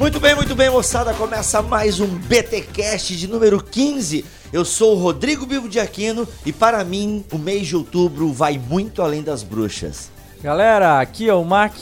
Muito bem, muito bem, moçada. Começa mais um BTcast de número 15. Eu sou o Rodrigo Bivo de Aquino e para mim o mês de outubro vai muito além das bruxas. Galera, aqui é o Mac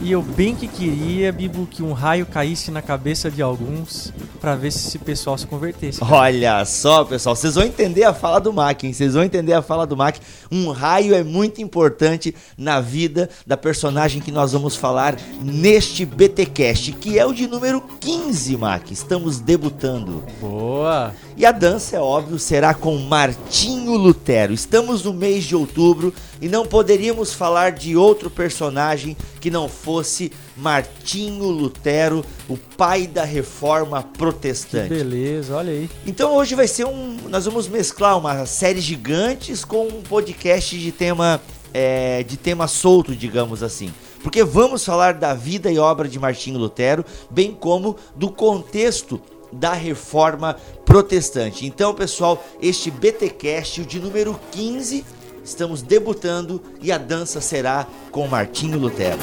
e eu bem que queria, Bibo, que um raio caísse na cabeça de alguns para ver se esse pessoal se convertesse. Cara. Olha só, pessoal, vocês vão entender a fala do Mac, hein? Vocês vão entender a fala do Mac. Um raio é muito importante na vida da personagem que nós vamos falar neste BTcast, que é o de número 15, Mac. Estamos debutando. Boa! E a dança, é óbvio, será com Martinho Lutero. Estamos no mês de outubro e não poderíamos falar de outro personagem que não fosse Martinho Lutero, o pai da reforma protestante. Que beleza, olha aí. Então hoje vai ser um. Nós vamos mesclar uma série gigantes com um podcast de tema. É, de tema solto, digamos assim. Porque vamos falar da vida e obra de Martinho Lutero, bem como do contexto da reforma protestante. Então, pessoal, este BTcast, de número 15, estamos debutando e a dança será com Martinho Lutero.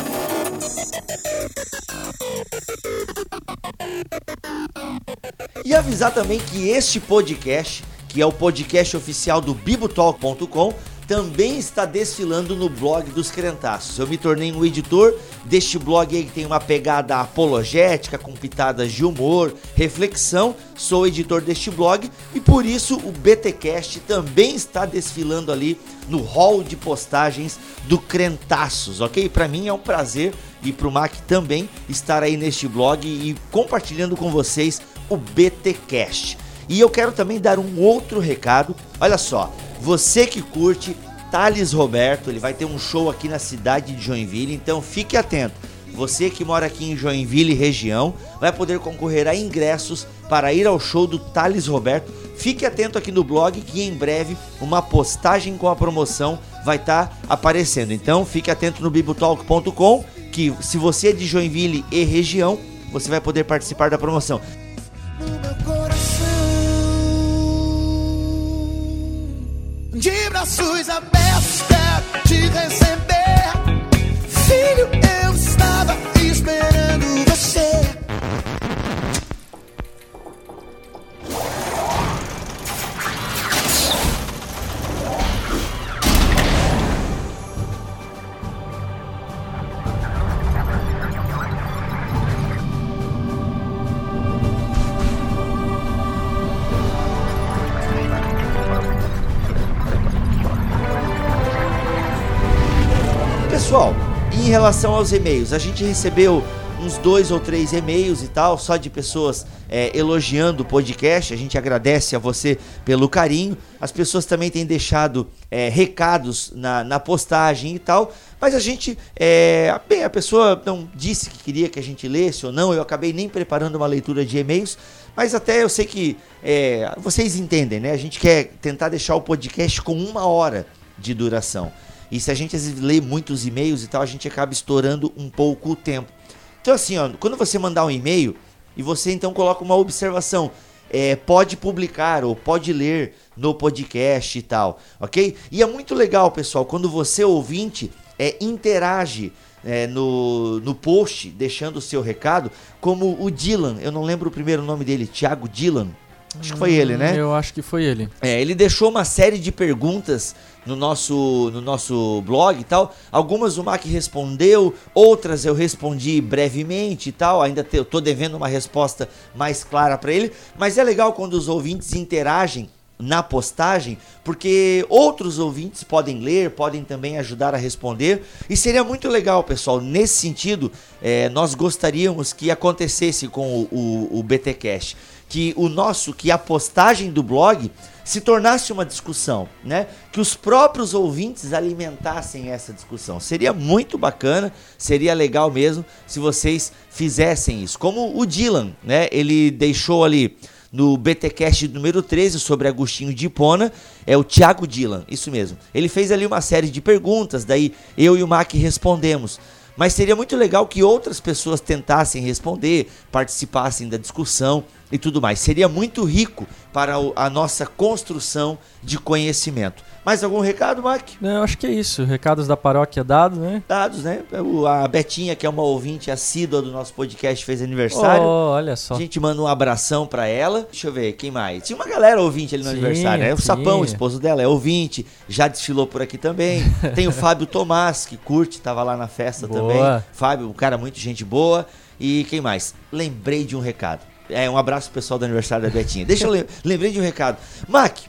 E avisar também que este podcast, que é o podcast oficial do bibotalk.com, também está desfilando no blog dos Crentaços. Eu me tornei um editor deste blog aí que tem uma pegada apologética, com pitadas de humor, reflexão. Sou editor deste blog e por isso o BTcast também está desfilando ali no hall de postagens do Crentaços, ok? Para mim é um prazer e para o Mac também estar aí neste blog e compartilhando com vocês o BTcast. E eu quero também dar um outro recado. Olha só, você que curte Thales Roberto, ele vai ter um show aqui na cidade de Joinville, então fique atento. Você que mora aqui em Joinville região vai poder concorrer a ingressos para ir ao show do Thales Roberto. Fique atento aqui no blog que em breve uma postagem com a promoção vai estar tá aparecendo. Então fique atento no bibotalk.com que se você é de Joinville e região, você vai poder participar da promoção. Braços abertos quero te receber. Filho, eu estava esperando relação aos e-mails, a gente recebeu uns dois ou três e-mails e tal, só de pessoas é, elogiando o podcast. A gente agradece a você pelo carinho. As pessoas também têm deixado é, recados na, na, postagem e tal. Mas a gente, é, bem, a pessoa não disse que queria que a gente lesse ou não. Eu acabei nem preparando uma leitura de e-mails. Mas até eu sei que é, vocês entendem, né? A gente quer tentar deixar o podcast com uma hora de duração. E se a gente vezes lê muitos e-mails e tal, a gente acaba estourando um pouco o tempo. Então assim, ó, quando você mandar um e-mail e você então coloca uma observação, é, pode publicar ou pode ler no podcast e tal, ok? E é muito legal, pessoal, quando você ouvinte é, interage é, no, no post, deixando o seu recado, como o Dylan, eu não lembro o primeiro nome dele, Thiago Dylan, Acho que foi ele, né? Eu acho que foi ele. É, ele deixou uma série de perguntas no nosso, no nosso blog e tal. Algumas o Mac respondeu, outras eu respondi brevemente e tal. Ainda te, eu tô devendo uma resposta mais clara para ele. Mas é legal quando os ouvintes interagem na postagem, porque outros ouvintes podem ler, podem também ajudar a responder. E seria muito legal, pessoal. Nesse sentido, é, nós gostaríamos que acontecesse com o, o, o BTCast que o nosso, que a postagem do blog se tornasse uma discussão, né? Que os próprios ouvintes alimentassem essa discussão. Seria muito bacana, seria legal mesmo se vocês fizessem isso. Como o Dylan, né? Ele deixou ali no BTcast número 13 sobre Agostinho de Hipona, é o Thiago Dylan, isso mesmo. Ele fez ali uma série de perguntas, daí eu e o Mac respondemos. Mas seria muito legal que outras pessoas tentassem responder, participassem da discussão e tudo mais. Seria muito rico para a nossa construção de conhecimento. Mais algum recado, Mac? Não, eu acho que é isso. Recados da paróquia dados, né? Dados, né? A Betinha, que é uma ouvinte assídua do nosso podcast, fez aniversário. Oh, olha A só. gente manda um abração pra ela. Deixa eu ver, quem mais? Tinha uma galera ouvinte ali no Sim, aniversário, né? O sim. Sapão, o esposo dela, é ouvinte, já desfilou por aqui também. Tem o Fábio Tomás, que curte, tava lá na festa Boa. também. Fábio, um cara muito gente boa. E quem mais? Lembrei de um recado. É, um abraço pessoal do aniversário da Betinha. Deixa eu lem lembrei de um recado. Mac,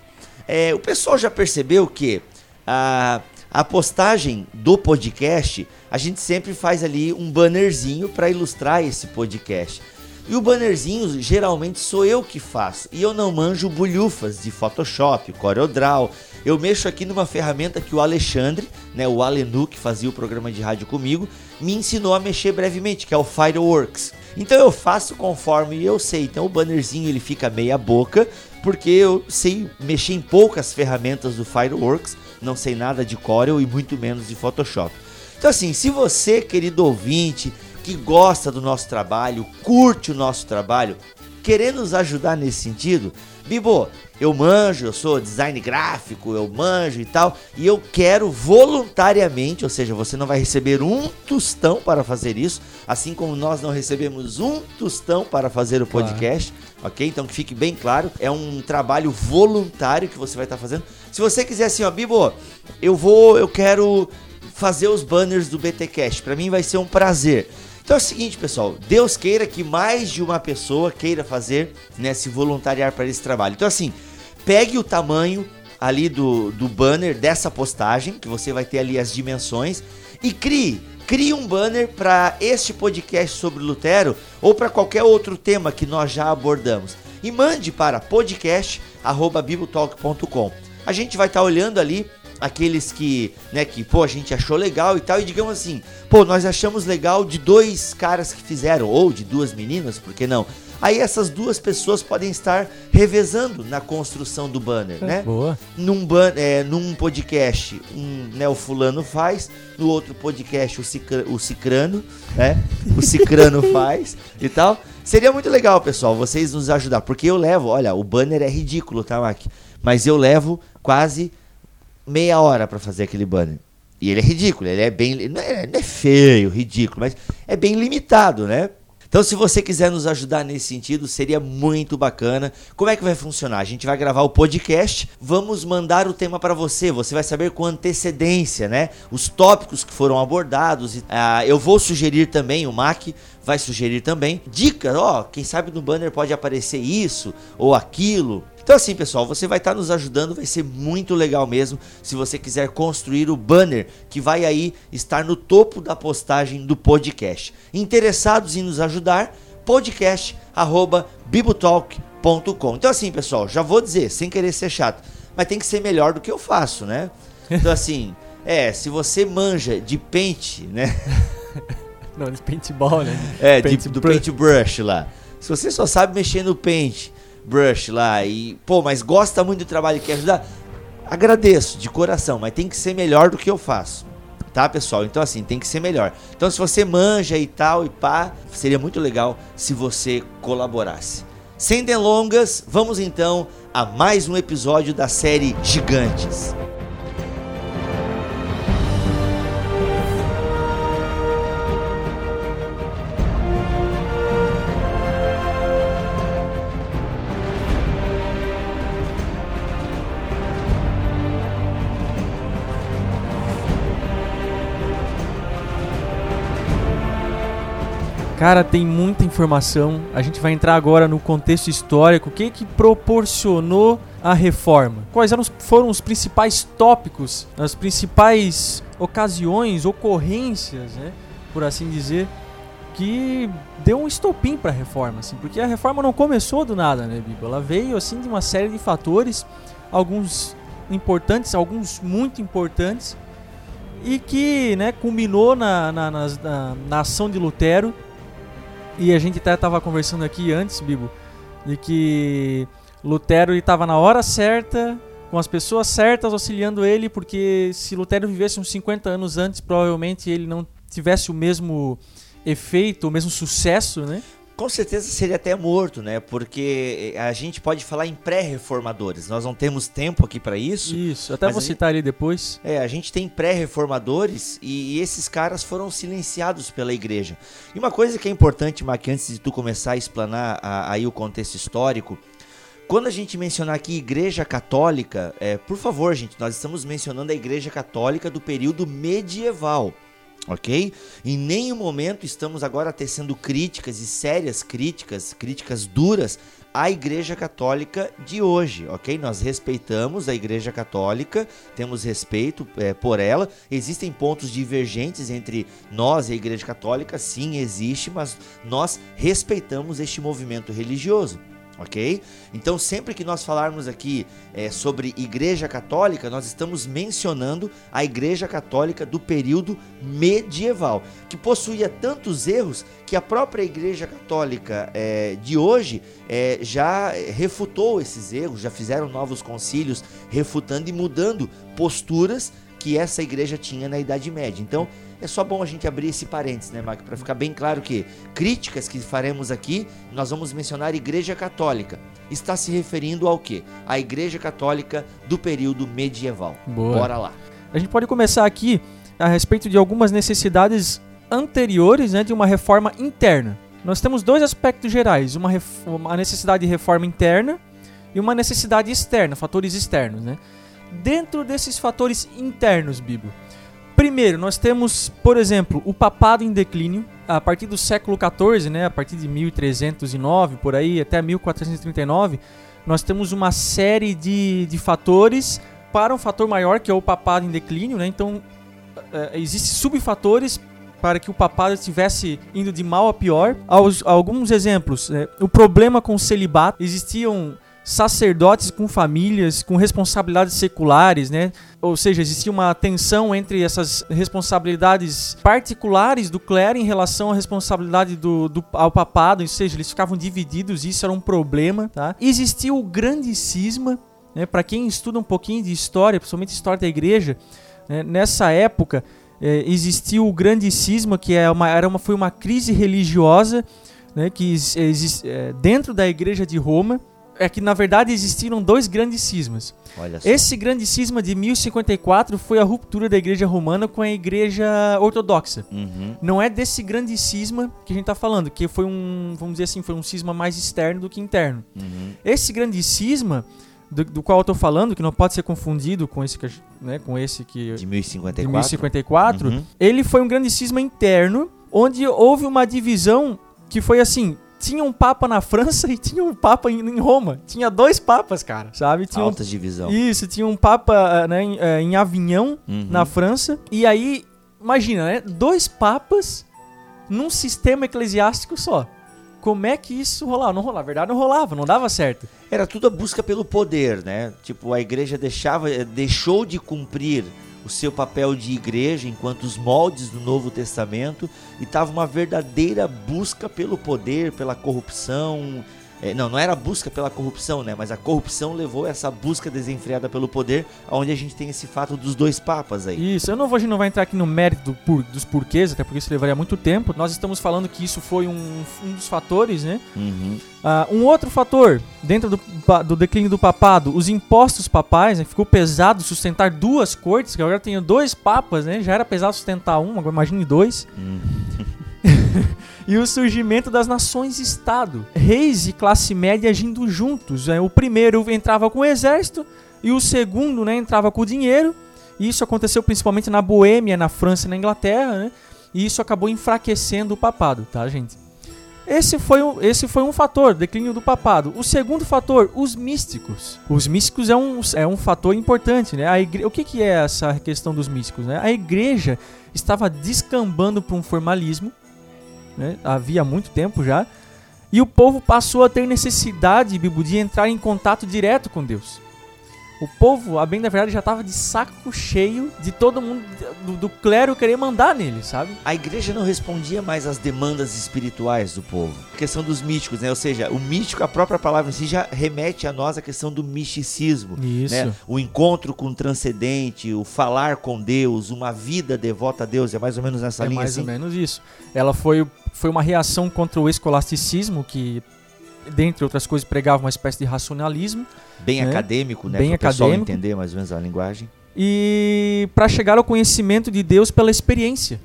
é, o pessoal já percebeu que a, a postagem do podcast, a gente sempre faz ali um bannerzinho para ilustrar esse podcast. E o bannerzinho geralmente sou eu que faço. E eu não manjo bulhufas de Photoshop, CorelDRAW. Eu mexo aqui numa ferramenta que o Alexandre, né, o Alenu, que fazia o programa de rádio comigo, me ensinou a mexer brevemente, que é o Fireworks. Então eu faço conforme eu sei. Então o bannerzinho ele fica meia boca, porque eu sei mexer em poucas ferramentas do Fireworks, não sei nada de Corel e muito menos de Photoshop. Então assim, se você, querido ouvinte, que gosta do nosso trabalho, curte o nosso trabalho, querer nos ajudar nesse sentido, Bibo, eu manjo, eu sou design gráfico, eu manjo e tal, e eu quero voluntariamente, ou seja, você não vai receber um tostão para fazer isso, assim como nós não recebemos um tostão para fazer o Claro. podcast, ok? Então que fique bem claro, é um trabalho voluntário que você vai estar fazendo. Se você quiser assim, ó, Bibo, eu vou, eu quero fazer os banners do BTcast, para mim vai ser um prazer. Então é o seguinte, pessoal, Deus queira que mais de uma pessoa queira fazer, né, se voluntariar para esse trabalho. Então assim, pegue o tamanho ali do, do banner dessa postagem, que você vai ter ali as dimensões, e crie, crie um banner para este podcast sobre Lutero ou para qualquer outro tema que nós já abordamos. E mande para podcast@bibotalk.com. A gente vai estar olhando ali aqueles que, né, que, pô, a gente achou legal e tal, e digamos assim, pô, nós achamos legal de dois caras que fizeram, ou de duas meninas, por que não? Aí essas duas pessoas podem estar revezando na construção do banner, né? Boa. Num, ban é, num podcast, um, né, o fulano faz, no outro podcast o, cicra o cicrano, né? O cicrano faz e tal. Seria muito legal, pessoal, vocês nos ajudar, porque eu levo, olha, o banner é ridículo, tá, Mac? Mas eu levo quase meia hora pra fazer aquele banner. E ele é ridículo, ele é bem. Não é, não é feio, ridículo, mas é bem limitado, né? Então, se você quiser nos ajudar nesse sentido, seria muito bacana. Como é que vai funcionar? A gente vai gravar o podcast, vamos mandar o tema para você. Você vai saber com antecedência, né? Os tópicos que foram abordados. Ah, eu vou sugerir também, o Mac vai sugerir também dicas. Ó, quem sabe no banner pode aparecer isso ou aquilo. Então assim, pessoal, você vai estar nos ajudando, vai ser muito legal mesmo se você quiser construir o banner que vai aí estar no topo da postagem do podcast. Interessados em nos ajudar, podcast@bibotalk.com. Então assim, pessoal, já vou dizer, sem querer ser chato, mas tem que ser melhor do que eu faço, né? Então assim, é, se você manja de paint, né? Não, de paintball, né? É, de- do brush. paintbrush lá. Se você só sabe mexer no paint brush lá e, pô, mas gosta muito do trabalho e quer ajudar, agradeço de coração, mas tem que ser melhor do que eu faço. Tá, pessoal? Então, assim, tem que ser melhor. Então, se você manja e tal e pá, seria muito legal se você colaborasse. Sem delongas, vamos então a mais um episódio da série Gigantes. Cara, tem muita informação. A gente vai entrar agora no contexto histórico. O que que proporcionou a reforma? Quais eram foram os principais tópicos, as principais ocasiões, ocorrências, né, por assim dizer, que deu um estopim para a reforma, assim, porque a reforma não começou do nada, né, Bibo? Ela veio assim de uma série de fatores, alguns importantes, alguns muito importantes, e que, né, culminou na, na, na, na ação de Lutero e a gente até estava conversando aqui antes, Bibo, de que Lutero estava na hora certa, com as pessoas certas auxiliando ele, porque se Lutero vivesse uns 50 anos antes, provavelmente ele não tivesse o mesmo efeito, o mesmo sucesso, né? Com certeza seria até morto, né? Porque a gente pode falar em pré-reformadores. Nós não temos tempo aqui para isso. Isso, até vou citar ali depois. É, a gente tem pré-reformadores e, e, esses caras foram silenciados pela igreja. E uma coisa que é importante, Mac, antes de tu começar a explanar a, aí o contexto histórico, quando a gente mencionar aqui Igreja Católica, é, por favor, gente, nós estamos mencionando a Igreja Católica do período medieval ok? Em nenhum momento estamos agora tecendo críticas e sérias críticas, críticas duras à Igreja Católica de hoje, ok? Nós respeitamos a Igreja Católica, temos respeito é, por ela. Existem pontos divergentes entre nós e a Igreja Católica, sim, existe, mas nós respeitamos este movimento religioso ok? Então, sempre que nós falarmos aqui é, sobre Igreja Católica, nós estamos mencionando a Igreja Católica do período medieval, que possuía tantos erros que a própria Igreja Católica é, de hoje é, já refutou esses erros, já fizeram novos concílios refutando e mudando posturas que essa igreja tinha na Idade Média. Então, é só bom a gente abrir esse parênteses, né, Marco? Para ficar bem claro que críticas que faremos aqui, nós vamos mencionar Igreja Católica. Está se referindo ao quê? A Igreja Católica do período medieval. Boa. Bora lá. A gente pode começar aqui a respeito de algumas necessidades anteriores né, de uma reforma interna. Nós temos dois aspectos gerais: uma, uma necessidade de reforma interna e uma necessidade externa, fatores externos. Né? Dentro desses fatores internos, Bibo, Primeiro, nós temos, por exemplo, o papado em declínio. A partir do século XIV, né, a partir de 1309, por aí, até 1439, nós temos uma série de, de fatores para um fator maior, que é o papado em declínio. Né? Então, é, existem subfatores para que o papado estivesse indo de mal a pior. alguns exemplos. É, o problema com o celibato. Existiam sacerdotes com famílias, com responsabilidades seculares, né? Ou seja, existia uma tensão entre essas responsabilidades particulares do clero em relação à responsabilidade do, do ao papado, ou seja, eles ficavam divididos, isso era um problema, tá? Existia o grande cisma, né? Para quem estuda um pouquinho de história, principalmente história da igreja, né? nessa época é, existiu o grande cisma, que é uma, era uma, foi uma crise religiosa, né? Que existe é, dentro da igreja de Roma, é que na verdade existiram dois grandes cismas. Esse grande cisma de 1054 foi a ruptura da igreja romana com a igreja ortodoxa. Uhum. Não é desse grande cisma que a gente está falando, que foi um, vamos dizer assim, foi um cisma mais externo do que interno. Uhum. Esse grande cisma do, do, qual eu estou falando, que não pode ser confundido com esse, né, com esse que de 1054, de 1054 uhum. ele foi um grande cisma interno, onde houve uma divisão que foi assim, tinha um papa na França e tinha um papa em, Roma. Tinha dois papas, cara, sabe? Tinha Altas um, divisão. Isso, tinha um papa eh, né, em, eh, em Avignon, uhum. na França. E aí, imagina, né? Dois papas num sistema eclesiástico só. Como é que isso rolava? Não rolava, na verdade não rolava, não dava certo. Era tudo a busca pelo poder, né? Tipo, a igreja deixava, eh, deixou de cumprir o seu papel de igreja enquanto os moldes do Novo Testamento e estava uma verdadeira busca pelo poder, pela corrupção, é, não, não era a busca pela corrupção, né? Mas a corrupção levou essa busca desenfreada pelo poder, onde a gente tem esse fato dos dois papas aí. Isso, eu não vou, a gente não vai entrar aqui no mérito do, por, dos porquês, até porque isso levaria muito tempo. Nós estamos falando que isso foi um, um dos fatores, né? Uhum. Uh, um outro fator, dentro do, do declínio do papado, os impostos papais, né? Ficou pesado sustentar duas cortes, que agora tem dois papas, né? Já era pesado sustentar um, agora imagine dois. Uhum. e o surgimento das nações-estado. Reis e classe média agindo juntos. Né? O primeiro entrava com o exército e o segundo né, entrava com o dinheiro. E isso aconteceu principalmente na Boêmia, na França e na Inglaterra. Né? E isso acabou enfraquecendo o papado, tá, gente? Esse foi, um, esse foi um fator, declínio do papado. O segundo fator, os místicos. Os místicos é um, é um fator importante, né? A igre... O que, que é essa questão dos místicos? Né? A igreja estava descambando para um formalismo, né? havia muito tempo já, e o povo passou a ter necessidade, Bibo, de entrar em contato direto com Deus. O povo, a bem da verdade, já tava de saco cheio de todo mundo, do, do clero querer mandar nele, sabe? A igreja não respondia mais às demandas espirituais do povo. A questão dos místicos, né? Ou seja, o místico, a própria palavra em si já remete a nós a questão do misticismo. Isso. Né? O encontro com o transcendente, o falar com Deus, uma vida devota a Deus. É mais ou menos nessa é linha mais assim? ou menos isso. Ela foi, foi uma reação contra o escolasticismo, que, dentre outras coisas, pregava uma espécie de racionalismo. Bem né? acadêmico, né? Bem Para o pessoal acadêmico. entender mais ou menos a linguagem. e para chegar ao conhecimento de Deus pela experiência.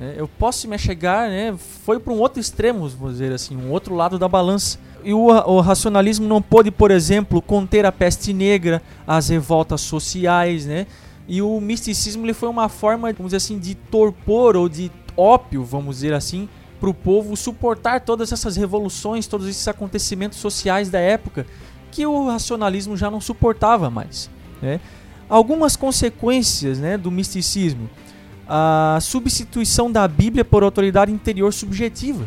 É, Eu posso me chegar, né? Foi para um outro extremo, vamos dizer assim, um outro lado da balança. E o, o racionalismo não pôde, por exemplo, conter a peste negra, as revoltas sociais, né? E o misticismo ele foi uma forma, vamos dizer assim, de torpor ou de ópio, vamos dizer assim, para o povo suportar todas essas revoluções, todos esses acontecimentos sociais da época que o racionalismo já não suportava mais. Né? Algumas consequências né, do misticismo. A substituição da Bíblia por autoridade interior subjetiva.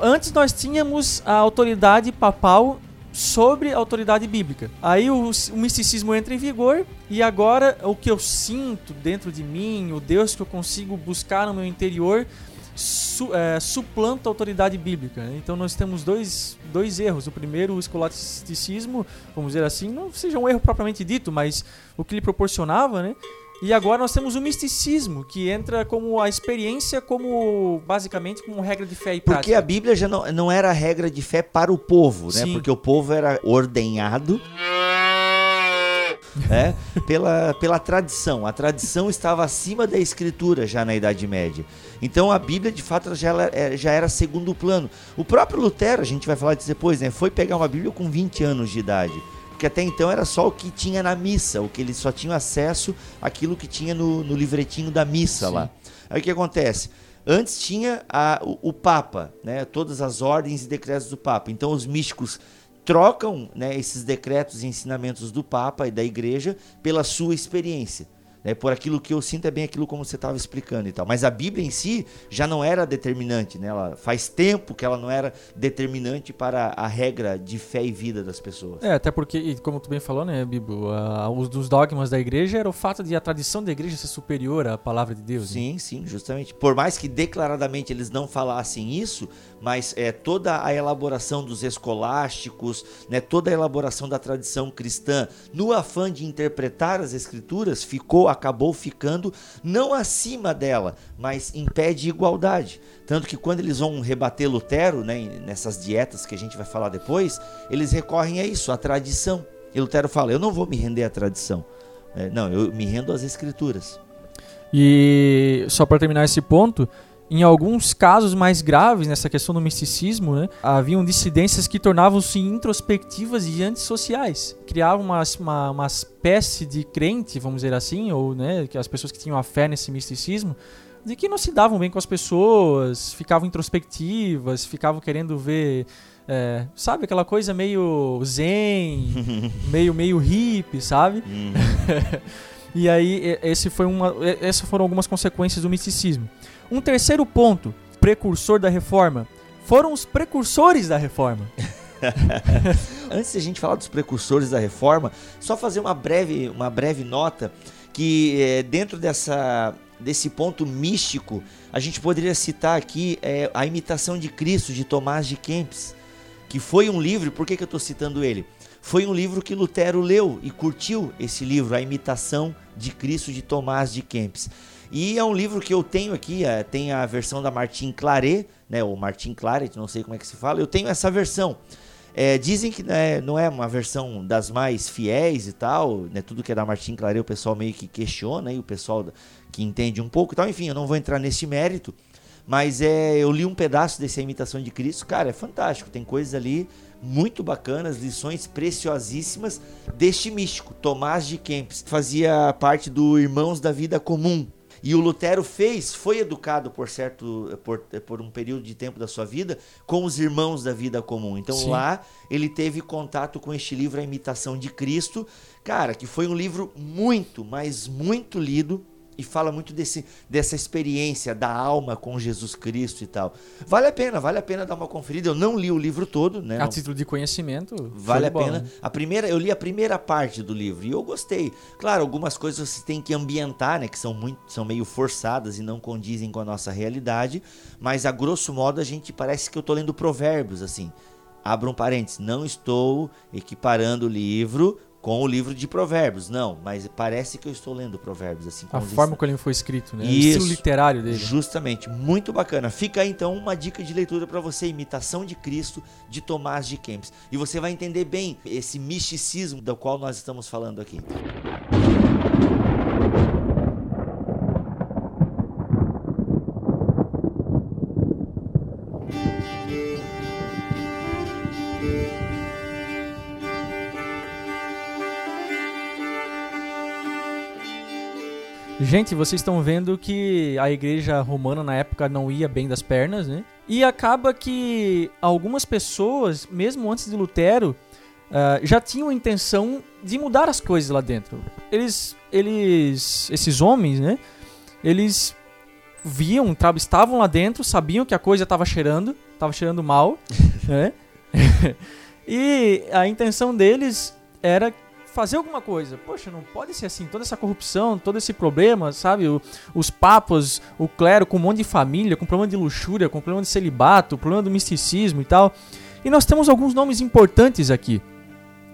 Antes nós tínhamos a autoridade papal sobre a autoridade bíblica. Aí o, o misticismo entra em vigor e agora o que eu sinto dentro de mim, o Deus que eu consigo buscar no meu interior, su, é, suplanta a autoridade bíblica. né? Então nós temos dois, dois erros. O primeiro, o escolasticismo, vamos dizer assim, não seja um erro propriamente dito, mas o que lhe proporcionava, né? E agora nós temos o misticismo, que entra como a experiência, como basicamente como regra de fé e Porque prática. a Bíblia já não, não era regra de fé para o povo, né? Sim. Porque o povo era ordenhado né? pela, pela tradição. A tradição estava acima da escritura já na Idade Média. Então a Bíblia, de fato, já, ela- é, já era segundo plano. O próprio Lutero, a gente vai falar disso depois, né? Foi pegar uma Bíblia com 20 anos de idade. Porque até então era só o que tinha na missa, o que eles só tinham acesso àquilo que tinha no, no livretinho da missa Sim. lá. Aí o que acontece? Antes tinha a- o, o Papa, né? todas as ordens e decretos do Papa. Então os místicos trocam né, esses decretos e ensinamentos do Papa e da Igreja pela sua experiência. Né? Por aquilo que eu sinto é bem aquilo como você estava explicando e tal. Mas a Bíblia em si já não era determinante. Né? Ela, faz tempo que ela não era determinante para a regra de fé e vida das pessoas. É, até porque, como tu bem falou, né, Bibo, ah, os dos dogmas da igreja era o fato de a tradição da igreja ser superior à palavra de Deus. né? Sim, sim, justamente. Por mais que declaradamente eles não falassem isso, mas é toda a elaboração dos escolásticos, né, toda a elaboração da tradição cristã, no afã de interpretar as escrituras, ficou, acabou ficando não acima dela, mas em pé de igualdade. Tanto que quando eles vão rebater Lutero, né, nessas dietas que a gente vai falar depois, eles recorrem a isso, a tradição. E Lutero fala: Eu não vou me render à tradição. É, não, eu me rendo às escrituras. E só para terminar esse ponto, em alguns casos mais graves nessa questão do misticismo, né, haviam dissidências que tornavam-se introspectivas e antissociais. Criavam uma, uma, uma espécie de crente, vamos dizer assim, ou né, que as pessoas que tinham a fé nesse misticismo, de que não se davam bem com as pessoas, ficavam introspectivas, ficavam querendo ver. é, sabe aquela coisa meio zen, meio meio hippie, sabe? E aí, esse foi uma, essas foram algumas consequências do misticismo. Um terceiro ponto, precursor da reforma, foram os precursores da reforma. Antes de a gente falar dos precursores da reforma, só fazer uma breve, uma breve nota que eh, dentro dessa, desse ponto místico, a gente poderia citar aqui eh, a imitação de Cristo de Tomás de Kempis, que foi um livro, por que, que eu estou citando ele? Foi um livro que Lutero leu e curtiu esse livro, A Imitação de Cristo de Tomás de Kempis. E é um livro que eu tenho aqui, eh, tem a versão da Martin Claret, né, ou Martin Claret, não sei como é que se fala, eu tenho essa versão. É, dizem que né, não é uma versão das mais fiéis e tal, né, tudo que é da Martin Claret o pessoal meio que questiona, e o pessoal que entende um pouco e tal, enfim, eu não vou entrar nesse mérito, mas é, eu li um pedaço dessa imitação de Cristo, cara, é fantástico, tem coisas ali muito bacanas, lições preciosíssimas deste místico, Tomás de Kempis, fazia parte do Irmãos da Vida Comum, e o Lutero fez, foi educado por certo, por, por um período de tempo da sua vida com os irmãos da vida comum. Então Sim. lá ele teve contato com este livro, A Imitação de Cristo, cara, que foi um livro muito, mas muito lido e fala muito desse, dessa experiência da alma com Jesus Cristo e tal. Vale a pena, vale a pena dar uma conferida. Eu não li o livro todo, né? A título de conhecimento. Vale a bola, pena. né? A primeira, eu li a primeira parte do livro e eu gostei. Claro, algumas coisas você tem que ambientar, né, que são muito, são meio forçadas e não condizem com a nossa realidade, mas a grosso modo a gente parece que eu tô lendo provérbios assim. Abra um parênteses, não estou equiparando o livro com o livro de provérbios, não, mas parece que eu estou lendo provérbios assim. com A forma como ele foi escrito, né? O Isso. estilo literário dele. Justamente, muito bacana. Fica aí então uma dica de leitura para você, Imitação de Cristo, de Tomás de Kempis. E você vai entender bem esse misticismo do qual nós estamos falando aqui. Gente, vocês estão vendo que a igreja romana na época não ia bem das pernas, né? E acaba que algumas pessoas, mesmo antes de Lutero, ah, já tinham a intenção de mudar as coisas lá dentro. Eles, eles, esses homens, né? Eles viam, estavam lá dentro, sabiam que a coisa estava cheirando, estava cheirando mal, né? e a intenção deles era fazer alguma coisa. Poxa, não pode ser assim. Toda essa corrupção, todo esse problema, sabe? O- os papas, o clero com um monte de família, com problema de luxúria, com problema de celibato, problema do misticismo e tal. E nós temos alguns nomes importantes aqui.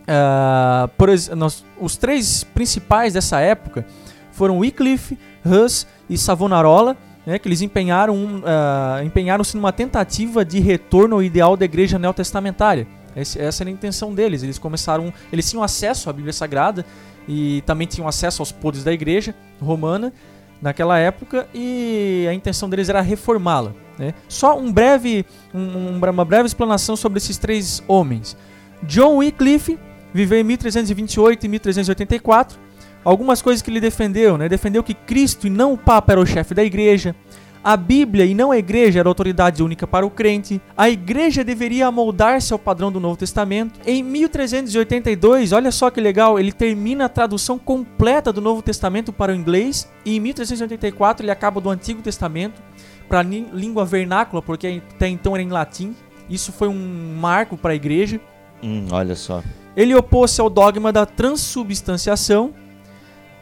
Ah, por nós- os três principais dessa época foram Wycliffe, Hus e Savonarola, né, que eles empenharam ah, empenharam-se numa tentativa de retorno ao ideal da igreja neotestamentária. Esse- essa era a intenção deles. Eles começaram, eles tinham acesso à Bíblia Sagrada e também tinham acesso aos podres da igreja romana naquela época e a intenção deles era reformá-la. né? Só um breve, um- uma breve explanação sobre esses três homens. John Wycliffe viveu em 1328 e 1384. Algumas coisas que ele defendeu, né? Defendeu que Cristo e não o Papa era o chefe da igreja. A Bíblia e não a igreja era a autoridade única para o crente. A igreja deveria amoldar-se ao padrão do Novo Testamento. Em 1382, olha só que legal, ele termina a tradução completa do Novo Testamento para o inglês. E em 1384 ele acaba do Antigo Testamento para a língua vernácula, porque até então era em latim. Isso foi um marco para a igreja. Hum, olha só. Ele opôs-se ao dogma da transubstanciação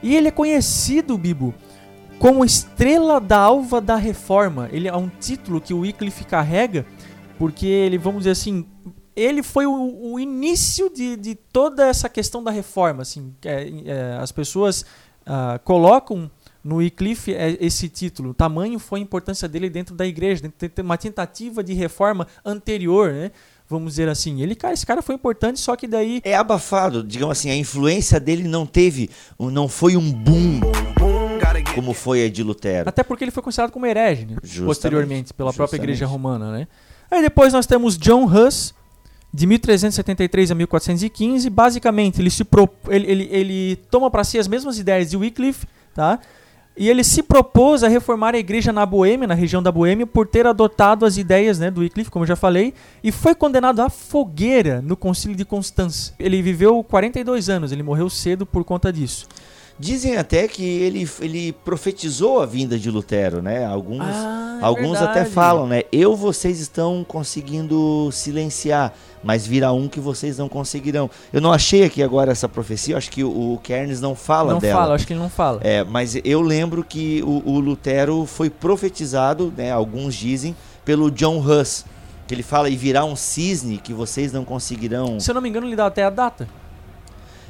e ele é conhecido, Bibo, como estrela da alva da reforma. Ele é um título que o Wycliffe carrega porque ele, vamos dizer assim, ele foi o, o início de, de toda essa questão da reforma. Assim, É, é, as pessoas ah, colocam no Wycliffe é, esse título. O tamanho foi a importância dele dentro da igreja, dentro de uma tentativa de reforma anterior, né? Vamos dizer assim. Ele, cara, esse cara foi importante, só que daí É abafado, digamos assim, a influência dele não teve, não foi um boom como foi a de Lutero. Até porque ele foi considerado como herege, né? Posteriormente, pela própria justamente. igreja romana, né? Aí depois nós temos John Huss, de 1373 a 1415. Basicamente, ele, se pro... ele, ele, ele toma para si as mesmas ideias de Wycliffe, tá? E ele se propôs a reformar a igreja na Boêmia, na região da Boêmia, por ter adotado as ideias né, do Wycliffe, como eu já falei, e foi condenado à fogueira no concílio de Constância. Ele viveu 42 anos, ele morreu cedo por conta disso. Dizem até que ele, ele profetizou a vinda de Lutero, né? Alguns, Ah, é alguns até falam, né? Eu vocês estão conseguindo silenciar, mas virá um que vocês não conseguirão. Eu não achei aqui agora essa profecia, acho que o, o Kernes não fala não dela. fala, acho que ele não fala. É, mas eu lembro que o, o Lutero foi profetizado, né? Alguns dizem, pelo John Huss. Que ele fala, e virá um cisne que vocês não conseguirão. Se eu não me engano, ele dá até a data.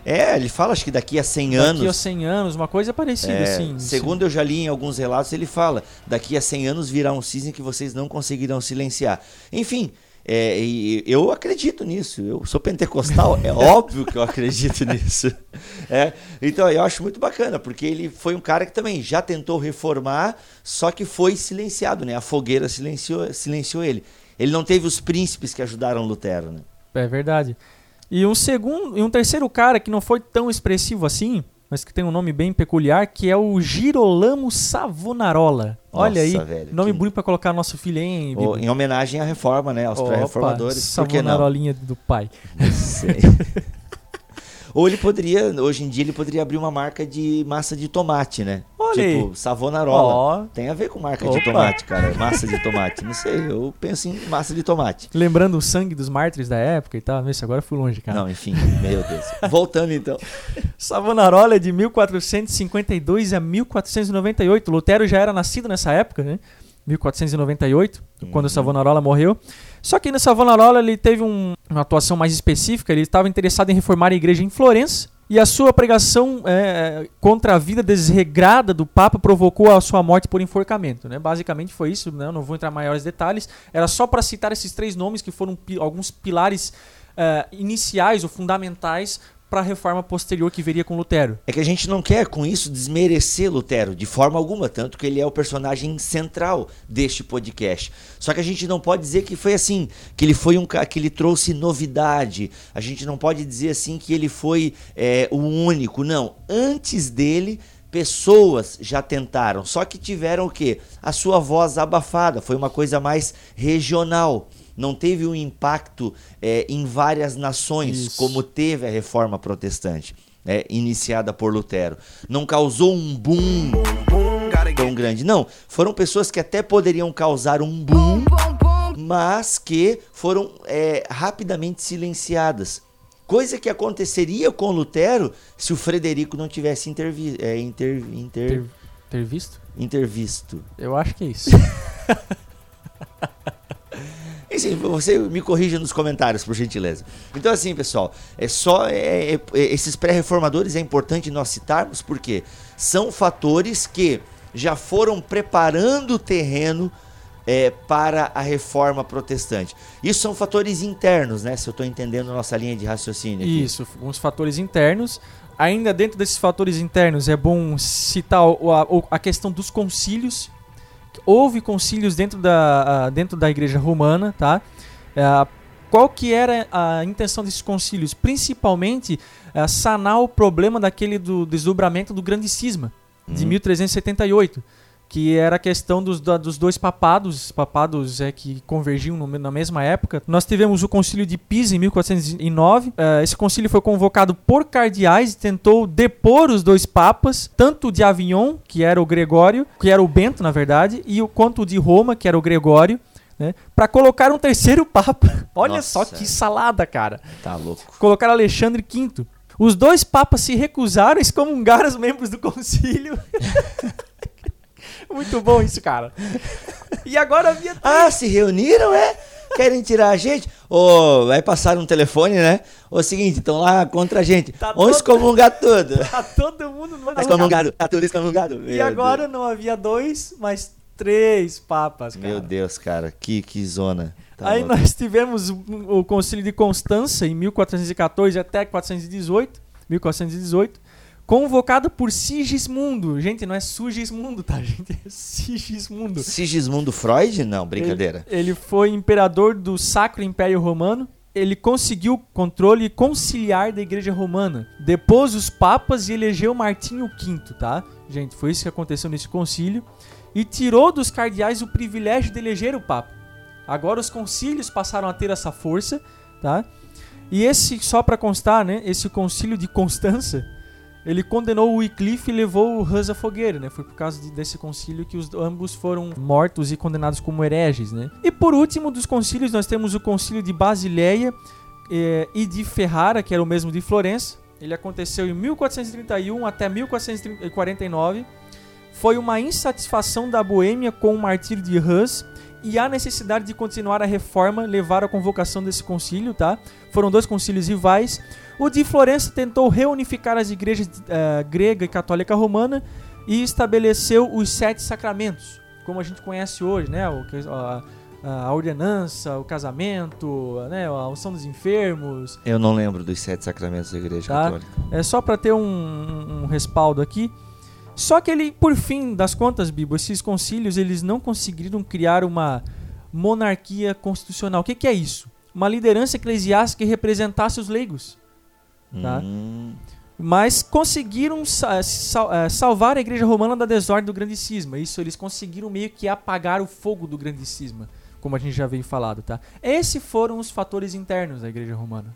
É, ele fala, acho que daqui a 100 anos. Daqui a 100 anos, uma coisa parecida, É, assim. segundo eu já li em alguns relatos, ele fala: daqui a 100 anos virá um cisne que vocês não conseguirão silenciar. Enfim, é, e eu acredito nisso. Eu sou pentecostal, é óbvio que eu acredito nisso. É, então eu acho muito bacana, porque ele foi um cara que também já tentou reformar, só que foi silenciado, né? A fogueira silenciou, silenciou ele. Ele não teve os príncipes que ajudaram Lutero, né? É verdade. E um segundo, e um terceiro cara que não foi tão expressivo assim, mas que tem um nome bem peculiar, que é o Girolamo Savonarola. Olha aí, Nossa, velho, nome que- bonito pra colocar nosso filho? Ou, Bibo? em homenagem à reforma, né? Aos pré-reformadores. Não? Savonarolinha do pai. Sei. Ou ele poderia, hoje em dia, ele poderia abrir uma marca de massa de tomate, né? Olha tipo, aí. Savonarola. Ó. Tem a ver com marca Opa. de tomate, cara. Massa de tomate. Não sei, eu penso em massa de tomate. Lembrando o sangue dos mártires da época e tal. Se agora eu fui longe, cara. Não, enfim, meu Deus. Voltando então. Savonarola é de 1452 a 1498. Lutero já era nascido nessa época, né? 1498, quando o Savonarola morreu. Só que no Savonarola ele teve um- uma atuação mais específica. Ele estava interessado em reformar a igreja em Florença. E a sua pregação é, contra a vida desregrada do Papa provocou a sua morte por enforcamento. Né? Basicamente foi isso, né? Não vou entrar em maiores detalhes. Era só para citar esses três nomes que foram pi- alguns pilares eh, iniciais ou fundamentais para a reforma posterior que viria com Lutero. É que a gente não quer com isso desmerecer Lutero de forma alguma, tanto que ele é o personagem central deste podcast. Só que a gente não pode dizer que foi assim, que ele foi um que ele trouxe novidade. A gente não pode dizer assim que ele foi é, o único. Não, antes dele pessoas já tentaram, só que tiveram o quê? A sua voz abafada, foi uma coisa mais regional. Não teve um impacto é, em várias nações, Isso. como teve a reforma protestante, né, iniciada por Lutero. Não causou um boom tão grande. Não, foram pessoas que até poderiam causar um boom, mas que foram é, rapidamente silenciadas. Coisa que aconteceria com Lutero se o Frederico não tivesse intervi é, inter, inter, Ter, ter visto? intervisto. Eu acho que é isso. Enfim, você me corrija nos comentários, por gentileza. Então, assim, pessoal, é só é, é, é, esses pré-reformadores é importante nós citarmos porque são fatores que já foram preparando o terreno é, para a reforma protestante. Isso são fatores internos, né? Se eu estou entendendo nossa linha de raciocínio. aqui. Isso, alguns fatores internos. Ainda dentro desses fatores internos é bom citar a, a questão dos concílios. Houve concílios dentro da, dentro da igreja romana, tá? Ah, qual que era a intenção desses concílios? Principalmente ah, sanar o problema daquele do desdobramento do grande cisma de Uhum. 1378, que era a questão dos, da- dos dois papados, papados é que convergiam no- na mesma época. Nós tivemos o concílio de Pisa em 1409. Eh, esse concílio foi convocado por cardeais e tentou depor os dois papas, tanto de Avignon, que era o Gregório, que era o Bento, na verdade, e o quanto de Roma, que era o Gregório. Né, para colocar um terceiro papa. Olha Nossa. só que salada, cara Tá louco. colocaram Alexandre V. Os dois papas se recusaram a excomungar os membros do concílio. Muito bom isso, cara. E agora havia. Ah, se reuniram, é? Querem tirar a gente? Ô, vai passar um telefone, né? Ô, seguinte, estão lá contra a gente. Tá Vamos todo- excomungar tudo. Tá todo mundo no Excomungado, tá tudo excomungado. E agora não havia dois, mas três papas, cara. Meu Deus, cara, que, que zona. Tá Aí louco. nós tivemos o, o concílio de Constança em 1414 até 418, 1418, convocado por Sigismundo. Gente, não é Sugismundo, tá, gente? É Sigismundo. Sigismundo Freud? Não, brincadeira. Ele, ele foi imperador do Sacro Império Romano. Ele conseguiu o controle conciliar da Igreja Romana. Depôs os papas e elegeu Martinho V, tá? Gente, foi isso que aconteceu nesse concílio. E tirou dos cardeais o privilégio de eleger o papa. Agora os concílios passaram a ter essa força, tá? E esse, só para constar, né? Esse concílio de Constança, ele condenou o Wycliffe e levou o Hus à fogueira, né? Foi por causa de- desse concílio que os ambos foram mortos e condenados como hereges, né? E por último dos concílios nós temos o concílio de Basileia eh, e de Ferrara, que era o mesmo de Florença. Ele aconteceu em 1431 até 1449. Foi uma insatisfação da Boêmia com o martírio de Hus e a necessidade de continuar a reforma levaram à convocação desse concílio, tá? Foram dois concílios rivais. O de Florença tentou reunificar as igrejas eh, grega e católica romana e estabeleceu os sete sacramentos, como a gente conhece hoje, né? O, a, a ordenança, o casamento, né? a unção dos enfermos, Eu não lembro dos sete sacramentos da Igreja Tá. Católica. é só para ter um- um respaldo aqui. Só que ele, por fim das contas, Bibo, esses concílios eles não conseguiram criar uma monarquia constitucional. O que, que é isso? Uma liderança eclesiástica que representasse os leigos. Tá. Hum, Mas conseguiram sa- sal- eh, salvar a igreja romana da desordem do grande cisma. Isso eles conseguiram meio que apagar o fogo do grande cisma, como a gente já veio falado, tá? Esses foram os fatores internos da igreja romana.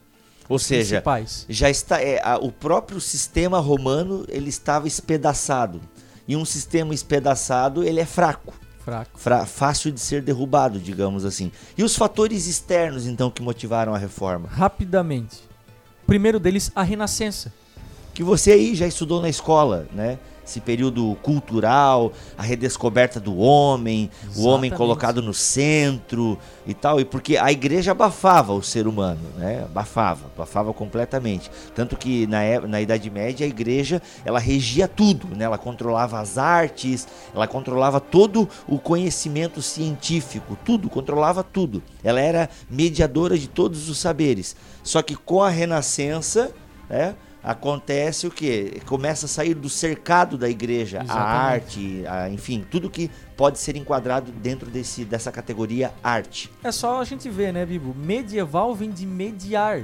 Ou seja, principais. já está é, a- o próprio sistema romano ele estava espedaçado e um sistema espedaçado ele é fraco Fraco. fra- fácil de ser derrubado digamos assim e os fatores externos então que motivaram a reforma Rapidamente. O primeiro deles, a Renascença. que você aí já estudou na escola né esse período cultural a redescoberta do homem o homem Exatamente. colocado no centro e tal e porque a igreja abafava o ser humano né? Abafava abafava completamente. Tanto que na, é- na idade média a igreja ela regia tudo né? Ela controlava as artes ela controlava todo o conhecimento científico tudo controlava tudo. Ela era mediadora de todos os saberes. Só que com a renascença né acontece o que começa a sair do cercado da igreja a Exatamente. arte a- enfim tudo que pode ser enquadrado dentro desse dessa categoria arte É só a gente ver, né, Bibo? Medieval vem de mediar.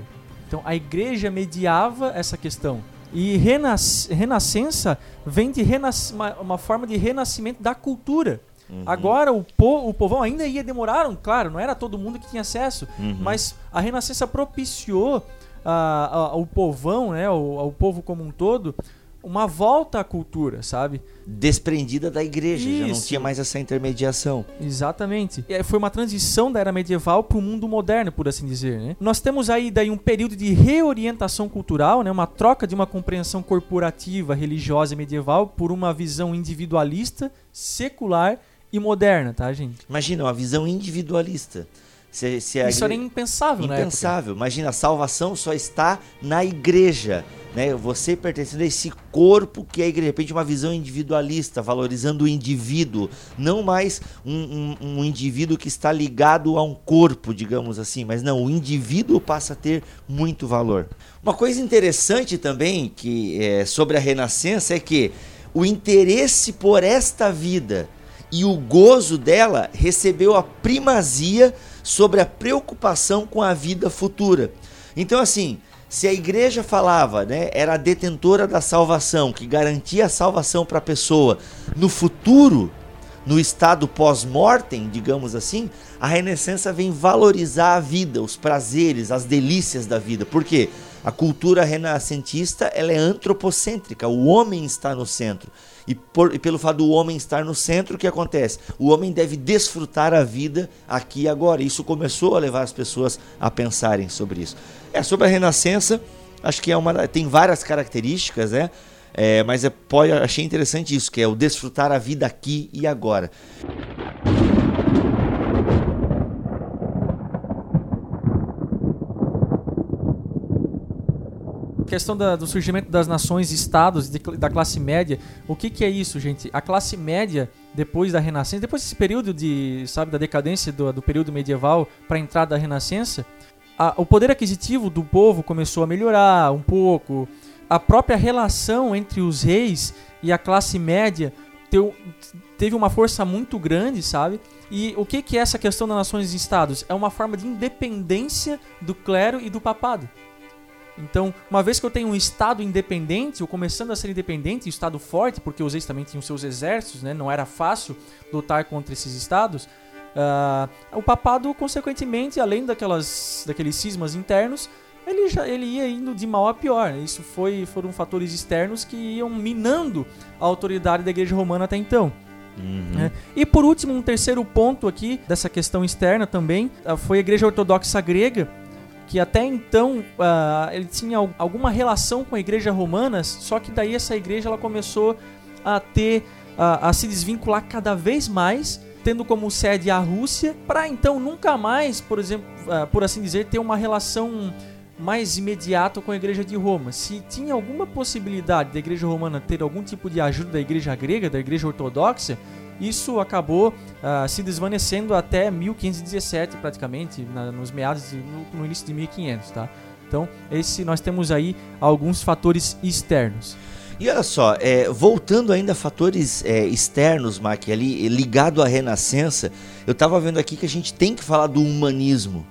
Então a igreja mediava essa questão. E renas renascença vem de renas uma, uma forma de renascimento da cultura. Agora o, po o povão ainda ia demoraram, claro, não era todo mundo que tinha acesso, Uhum. mas a renascença propiciou a- ao povão, né, ao, ao povo como um todo, uma volta à cultura, sabe? desprendida da igreja já não Isso. tinha mais essa intermediação Exatamente. E aí foi uma transição da era medieval para o mundo moderno, por assim dizer. Né? Nós temos aí daí um período de reorientação cultural, né? uma troca de uma compreensão corporativa, religiosa e medieval por uma visão individualista, secular e moderna, tá, gente? imagina uma visão individualista se, se Isso era impensável, né? impensável. Imagina a salvação só está na igreja né? Você pertencendo a esse corpo que é de repente uma visão individualista valorizando o indivíduo. Não mais um, um- um indivíduo que está ligado a um corpo digamos assim. Mas não o indivíduo passa a ter muito valor. Uma coisa interessante também que é sobre a renascença é que o interesse por esta vida e o gozo dela recebeu a primazia sobre a preocupação com a vida futura. Então, assim, se a igreja falava, né, era a detentora da salvação, que garantia a salvação para a pessoa no futuro, no estado pós-mortem, digamos assim, a Renascença vem valorizar a vida, os prazeres, as delícias da vida. Por quê? A cultura renascentista ela é antropocêntrica, o homem está no centro. E, por- e pelo fato do homem estar no centro, o que acontece? O homem deve desfrutar a vida aqui e agora. Isso começou a levar as pessoas a pensarem sobre isso. É, sobre a Renascença, acho que é uma, tem várias características, né? É, mas é, pode, achei interessante isso, que é o desfrutar a vida aqui e agora. Questão da- do surgimento das nações, estados, de da classe média. O que, que é isso, gente? A classe média, depois da Renascença, depois desse período de, sabe, da decadência do, do período medieval para a entrada da Renascença, a- o poder aquisitivo do povo começou a melhorar um pouco. A própria relação entre os reis e a classe média teu- teve uma força muito grande, sabe? E o que, que é essa questão das nações e estados? É uma forma de independência do clero e do papado. Então, uma vez que eu tenho um Estado independente, ou começando a ser independente, um Estado forte, porque os reis também tinham seus exércitos, né? não era fácil lutar contra esses Estados, ah, o papado, consequentemente, além daquelas, daqueles cismas internos, ele, já, ele ia indo de mal a pior. Isso foi, foram fatores externos que iam minando a autoridade da Igreja Romana até então. né? E por último, um terceiro ponto aqui dessa questão externa também ah, foi a Igreja Ortodoxa Grega, que até então ah, ele tinha al- alguma relação com a Igreja Romana, só que daí essa igreja ela começou a ter a, a se desvincular cada vez mais, tendo como sede a Rússia, para então nunca mais, por exemplo, ah, por assim dizer, ter uma relação mais imediata com a Igreja de Roma. Se tinha alguma possibilidade da Igreja Romana ter algum tipo de ajuda da Igreja grega, da Igreja Ortodoxa, isso acabou ah, se desvanecendo até 1517 praticamente, na- nos meados de, no, no início de 1500, tá? Então, esse nós temos aí alguns fatores externos. E olha só, é, voltando ainda a fatores é, externos, Mac, ali ligado à Renascença, eu estava vendo aqui que a gente tem que falar do humanismo,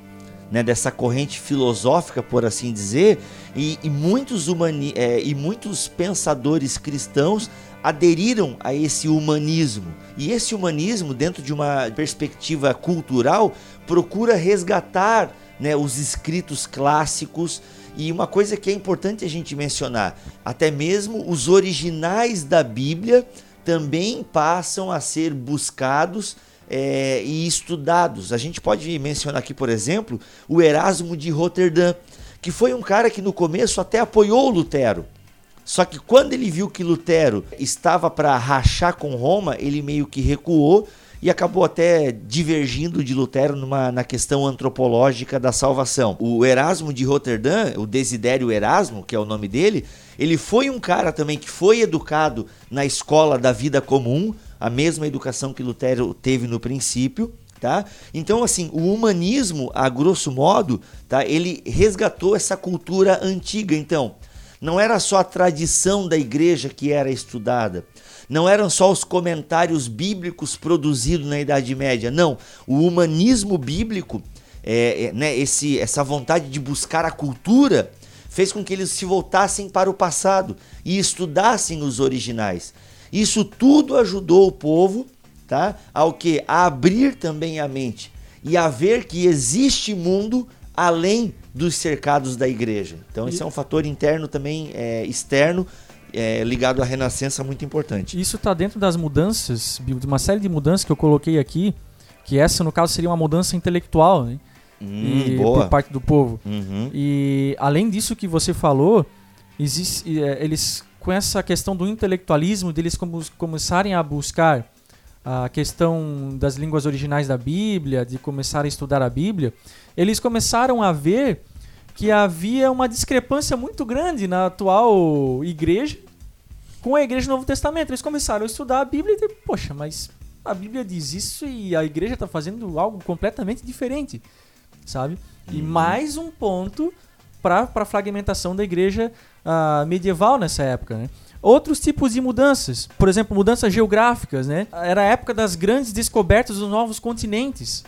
né, dessa corrente filosófica, por assim dizer, e, e muitos humani é, e muitos pensadores cristãos aderiram a esse humanismo. E esse humanismo, dentro de uma perspectiva cultural, procura resgatar né, os escritos clássicos E uma coisa que é importante a gente mencionar, até mesmo os originais da Bíblia também passam a ser buscados é, e estudados. A gente pode mencionar aqui, por exemplo, o Erasmo de Roterdã, que foi um cara que no começo até apoiou Lutero. Só que quando ele viu que Lutero estava para rachar com Roma, ele meio que recuou e acabou até divergindo de Lutero numa, na questão antropológica da salvação. O Erasmo de Roterdã, o Desidério Erasmo, que é o nome dele, ele foi um cara também que foi educado na escola da vida comum, a mesma educação que Lutero teve no princípio. Tá? Então, assim, o humanismo, a grosso modo, tá? ele resgatou essa cultura antiga. Então, não era só a tradição da igreja que era estudada, não eram só os comentários bíblicos produzidos na Idade Média, não. O humanismo bíblico, é, é, né, esse, essa vontade de buscar a cultura, fez com que eles se voltassem para o passado e estudassem os originais. Isso tudo ajudou o povo tá, ao que? A abrir também a mente e a ver que existe mundo além dos cercados da igreja. Então, isso é um fator interno também, é, externo, é, ligado à renascença muito importante. Isso está dentro das mudanças, de uma série de mudanças que eu coloquei aqui, que essa, no caso, seria uma mudança intelectual, né? Hum, por parte do povo. Uhum. E além disso que você falou, existe, é, eles com essa questão do intelectualismo, deles como, começarem a buscar a questão das línguas originais da Bíblia, de começar a estudar a Bíblia, eles começaram a ver que havia uma discrepância muito grande na atual igreja com a igreja do Novo Testamento. Eles começaram a estudar a Bíblia e, poxa, mas a Bíblia diz isso e a igreja está fazendo algo completamente diferente, sabe? E Uhum. mais um ponto para a fragmentação da igreja ah, medieval nessa época, né? Outros tipos de mudanças, por exemplo, mudanças geográficas, né? Era a época das grandes descobertas dos novos continentes.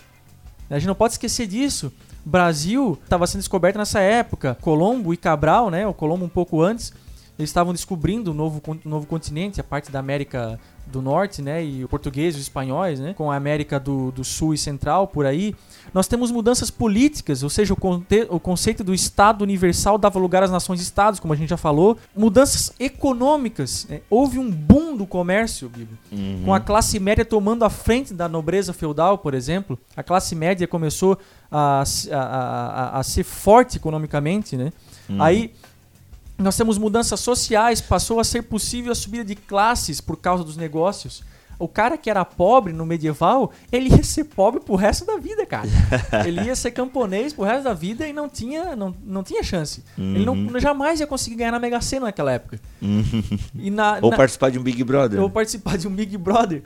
A gente não pode esquecer disso. Brasil estava sendo descoberto nessa época. Colombo e Cabral, né? O Colombo um pouco antes, eles estavam descobrindo o novo, con- novo continente, a parte da América do Norte, né? E o português os espanhóis, né? Com a América do, do Sul e Central, por aí. Nós temos mudanças políticas, ou seja, o, conte- o conceito do Estado universal dava lugar às nações-estados, como a gente já falou. Mudanças econômicas. né? Houve um boom do comércio, Bibo Uhum. com a classe média tomando a frente da nobreza feudal, por exemplo. A classe média começou a, a, a- a ser forte economicamente, né? Uhum. Aí nós temos mudanças sociais, passou a ser possível a subida de classes por causa dos negócios. O cara que era pobre no medieval, ele ia ser pobre pro resto da vida, cara. ele ia ser camponês pro resto da vida e não tinha, não, não tinha chance. Ele não, jamais ia conseguir ganhar na Mega Sena naquela época. E na, Ou na- participar de um Big Brother. ou participar de um Big Brother.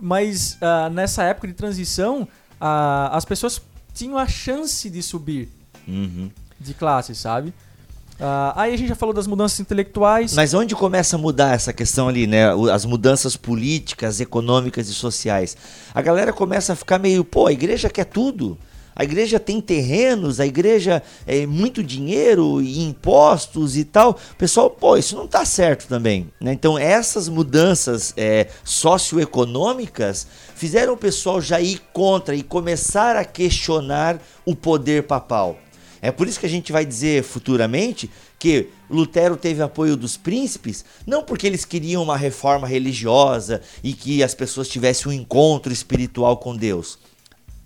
Mas ah, nessa época de transição, ah, as pessoas tinham a chance de subir Uhum. de classe, sabe? Ah, aí a gente já falou das mudanças intelectuais. Mas onde começa a mudar essa questão ali, né? As mudanças políticas, econômicas e sociais. A galera começa a ficar meio, pô, a igreja quer tudo. A igreja tem terrenos, a igreja é muito dinheiro e impostos e tal. O pessoal, pô, isso não tá certo também. né? Então, essas mudanças é, socioeconômicas fizeram o pessoal já ir contra e começar a questionar o poder papal. É por isso que a gente vai dizer futuramente que Lutero teve apoio dos príncipes, não porque eles queriam uma reforma religiosa e que as pessoas tivessem um encontro espiritual com Deus.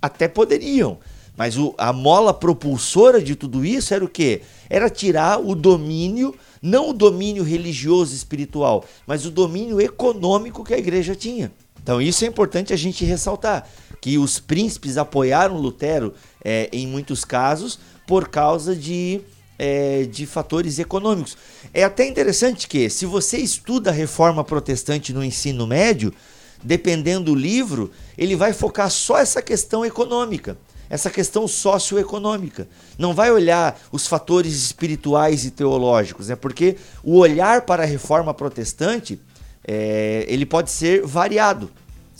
Até poderiam, mas o- a mola propulsora de tudo isso era o quê? Era tirar o domínio, não o domínio religioso espiritual, mas o domínio econômico que a igreja tinha. Então isso é importante a gente ressaltar, que os príncipes apoiaram Lutero eh, em muitos casos por causa de, eh, de fatores econômicos. É até interessante que, se você estuda a reforma protestante no ensino médio, dependendo do livro, ele vai focar só essa questão econômica, essa questão socioeconômica. Não vai olhar os fatores espirituais e teológicos, né? porque o olhar para a reforma protestante eh, ele pode ser variado.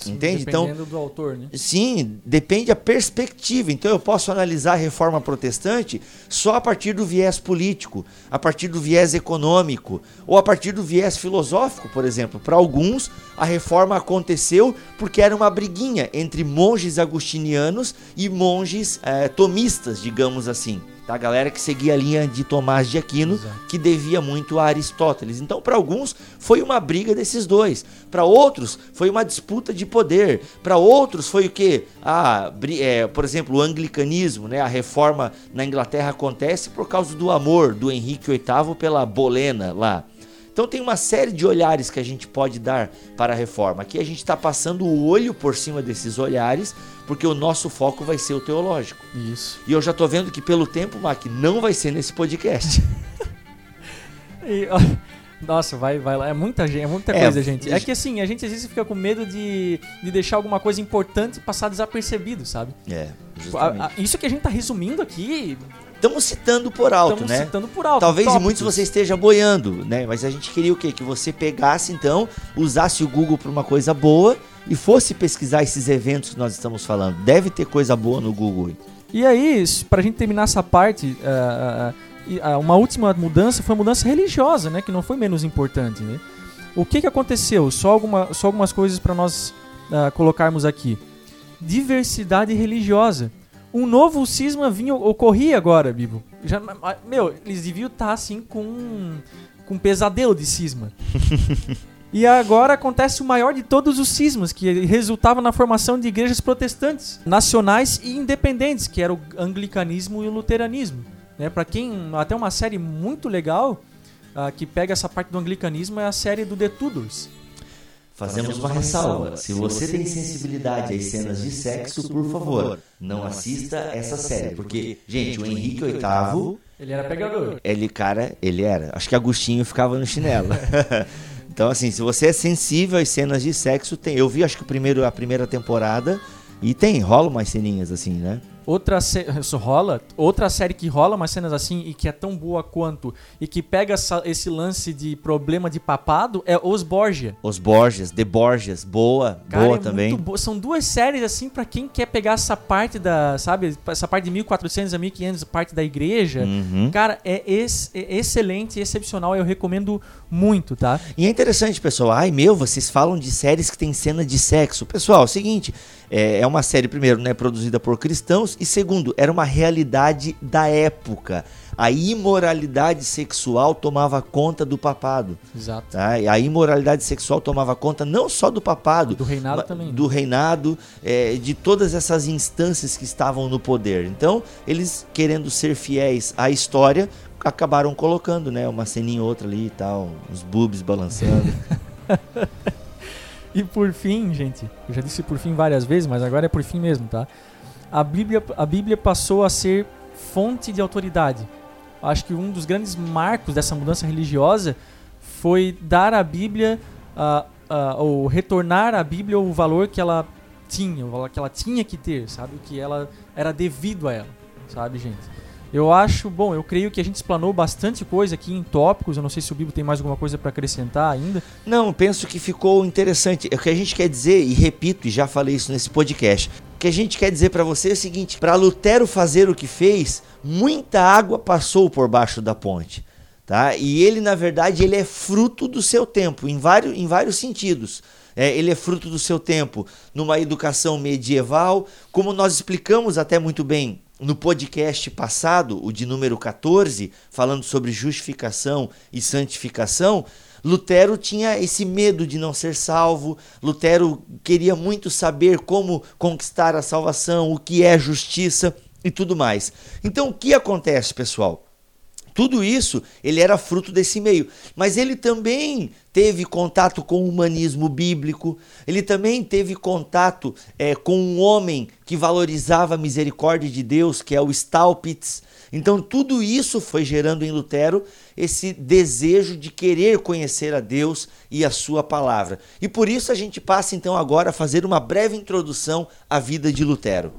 Sim, entende? Então, Dependendo do autor, né? Sim, depende da perspectiva. Então eu posso analisar a reforma protestante só a partir do viés político, a partir do viés econômico, ou a partir do viés filosófico, por exemplo. Para alguns, a reforma aconteceu porque era uma briguinha entre monges agustinianos e monges eh, tomistas, digamos assim. A galera que seguia a linha de Tomás de Aquino, Exato. que devia muito a Aristóteles. Então, para alguns, foi uma briga desses dois. Para outros, foi uma disputa de poder. Para outros, foi o quê? Ah, é, por exemplo, o anglicanismo, né? A reforma na Inglaterra acontece por causa do amor do Henrique VIII pela Bolena lá. Então tem uma série de olhares que a gente pode dar para a reforma. Aqui a gente está passando o olho por cima desses olhares, porque o nosso foco vai ser o teológico. Isso. E eu já tô vendo que pelo tempo, Mac, não vai ser nesse podcast. E, ó, nossa, vai, vai lá. É muita, gente, é muita É, coisa, gente. É que assim, a gente às vezes fica com medo de, de deixar alguma coisa importante passar desapercebido, sabe? É, A- a- isso que a gente tá resumindo aqui, Estamos citando por alto, estamos né? citando por alto. Talvez em tópicos. muitos você esteja boiando, né? Mas a gente queria o quê? Que você pegasse então, usasse o Google para uma coisa boa e fosse pesquisar esses eventos que nós estamos falando. Deve ter coisa boa no Google. E aí, s- pra gente terminar essa parte, ah, ah, e, ah, uma última mudança foi a mudança religiosa, né? Que não foi menos importante, né? O que que aconteceu? Só, alguma, só algumas coisas pra nós colocarmos aqui. Diversidade religiosa. Um novo cisma vinha, ocorria agora, Bibo. Já, meu, eles deviam estar assim com com um pesadelo de cisma. E agora acontece o maior de todos os cismas, que resultava na formação de igrejas protestantes, nacionais e independentes, que era o anglicanismo e o luteranismo. Né? Para quem até uma série muito legal ah, que pega essa parte do anglicanismo é a série do The Tudors. Fazemos uma ressalva. Se você tem sensibilidade às cenas de sexo, por favor, não assista essa série. Porque, gente, o Henrique VIII, Ele era pegador. ele, cara, ele era. Acho que Agostinho ficava no chinelo. então, assim, se você é sensível às cenas de sexo, tem. Eu vi, acho que o primeiro, a primeira temporada. E tem, rola umas ceninhas assim, né? Outra isso rola, outra série que rola umas cenas assim e que é tão boa quanto e que pega essa- esse lance de problema de papado é Os Borgia. Os Borgias, The Borgias, boa, Cara, boa é também. boa. São duas séries assim pra quem quer pegar essa parte da, sabe, essa parte de 1400 a 1500, parte da igreja. Uhum. Cara, é, ex- é excelente, excepcional, eu recomendo muito, tá? E é interessante, pessoal. Ai, meu, vocês falam de séries que tem cena de sexo. Pessoal, é o seguinte: é, é uma série, primeiro, né, produzida por cristãos, e segundo, era uma realidade da época. A imoralidade sexual tomava conta do papado. Exato. Tá? A imoralidade sexual tomava conta não só do papado, Do reinado também. do reinado, é, de todas essas instâncias que estavam no poder. Então, eles querendo ser fiéis à história, acabaram colocando, né, uma ceninha ou outra ali e tal, os boobs balançando. E por fim, gente, eu já disse por fim várias vezes, mas agora é por fim mesmo, tá? A Bíblia, a Bíblia passou a ser fonte de autoridade. Acho que um dos grandes marcos dessa mudança religiosa foi dar à Bíblia, ah, ah, ou retornar à Bíblia o valor que ela tinha, o valor que ela tinha que ter, sabe? O que ela era devido a ela, sabe, gente? Eu acho, bom, eu creio que a gente explanou bastante coisa aqui em tópicos. Eu não sei se o Bíblia tem mais alguma coisa para acrescentar ainda. Não, penso que ficou interessante. O que a gente quer dizer, e repito, e já falei isso nesse podcast, que a gente quer dizer para você é o seguinte: para Lutero fazer o que fez, muita água passou por baixo da ponte. Tá? E ele, na verdade, ele é fruto do seu tempo, em vários, em vários sentidos. É, ele é fruto do seu tempo numa educação medieval, como nós explicamos até muito bem no podcast passado, o de número 14, falando sobre justificação e santificação, Lutero tinha esse medo de não ser salvo. Lutero queria muito saber como conquistar a salvação, o que é justiça e tudo mais. Então, o que acontece, pessoal? Tudo isso ele era fruto desse meio, mas ele também teve contato com o humanismo bíblico, ele também teve contato é, com um homem que valorizava a misericórdia de Deus, que é o Staupitz. Então tudo isso foi gerando em Lutero esse desejo de querer conhecer a Deus e a sua palavra. E por isso a gente passa então agora a fazer uma breve introdução à vida de Lutero.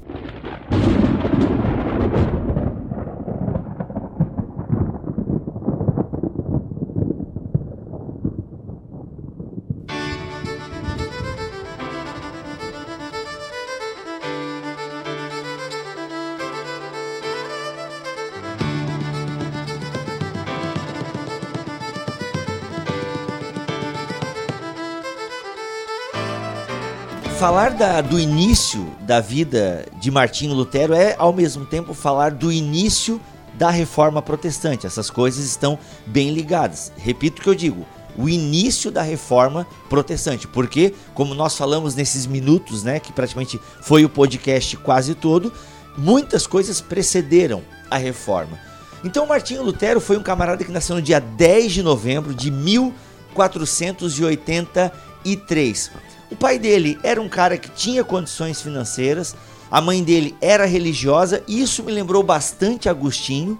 Falar da- do início da vida de Martinho Lutero é, ao mesmo tempo, falar do início da reforma protestante. Essas coisas estão bem ligadas. Repito o que eu digo: o início da reforma protestante, porque, como nós falamos nesses minutos, né, que praticamente foi o podcast quase todo, muitas coisas precederam a reforma. Então, Martinho Lutero foi um camarada que nasceu no dia 10 de novembro de 1483. O pai dele era um cara que tinha condições financeiras, a mãe dele era religiosa, e isso me lembrou bastante Agostinho,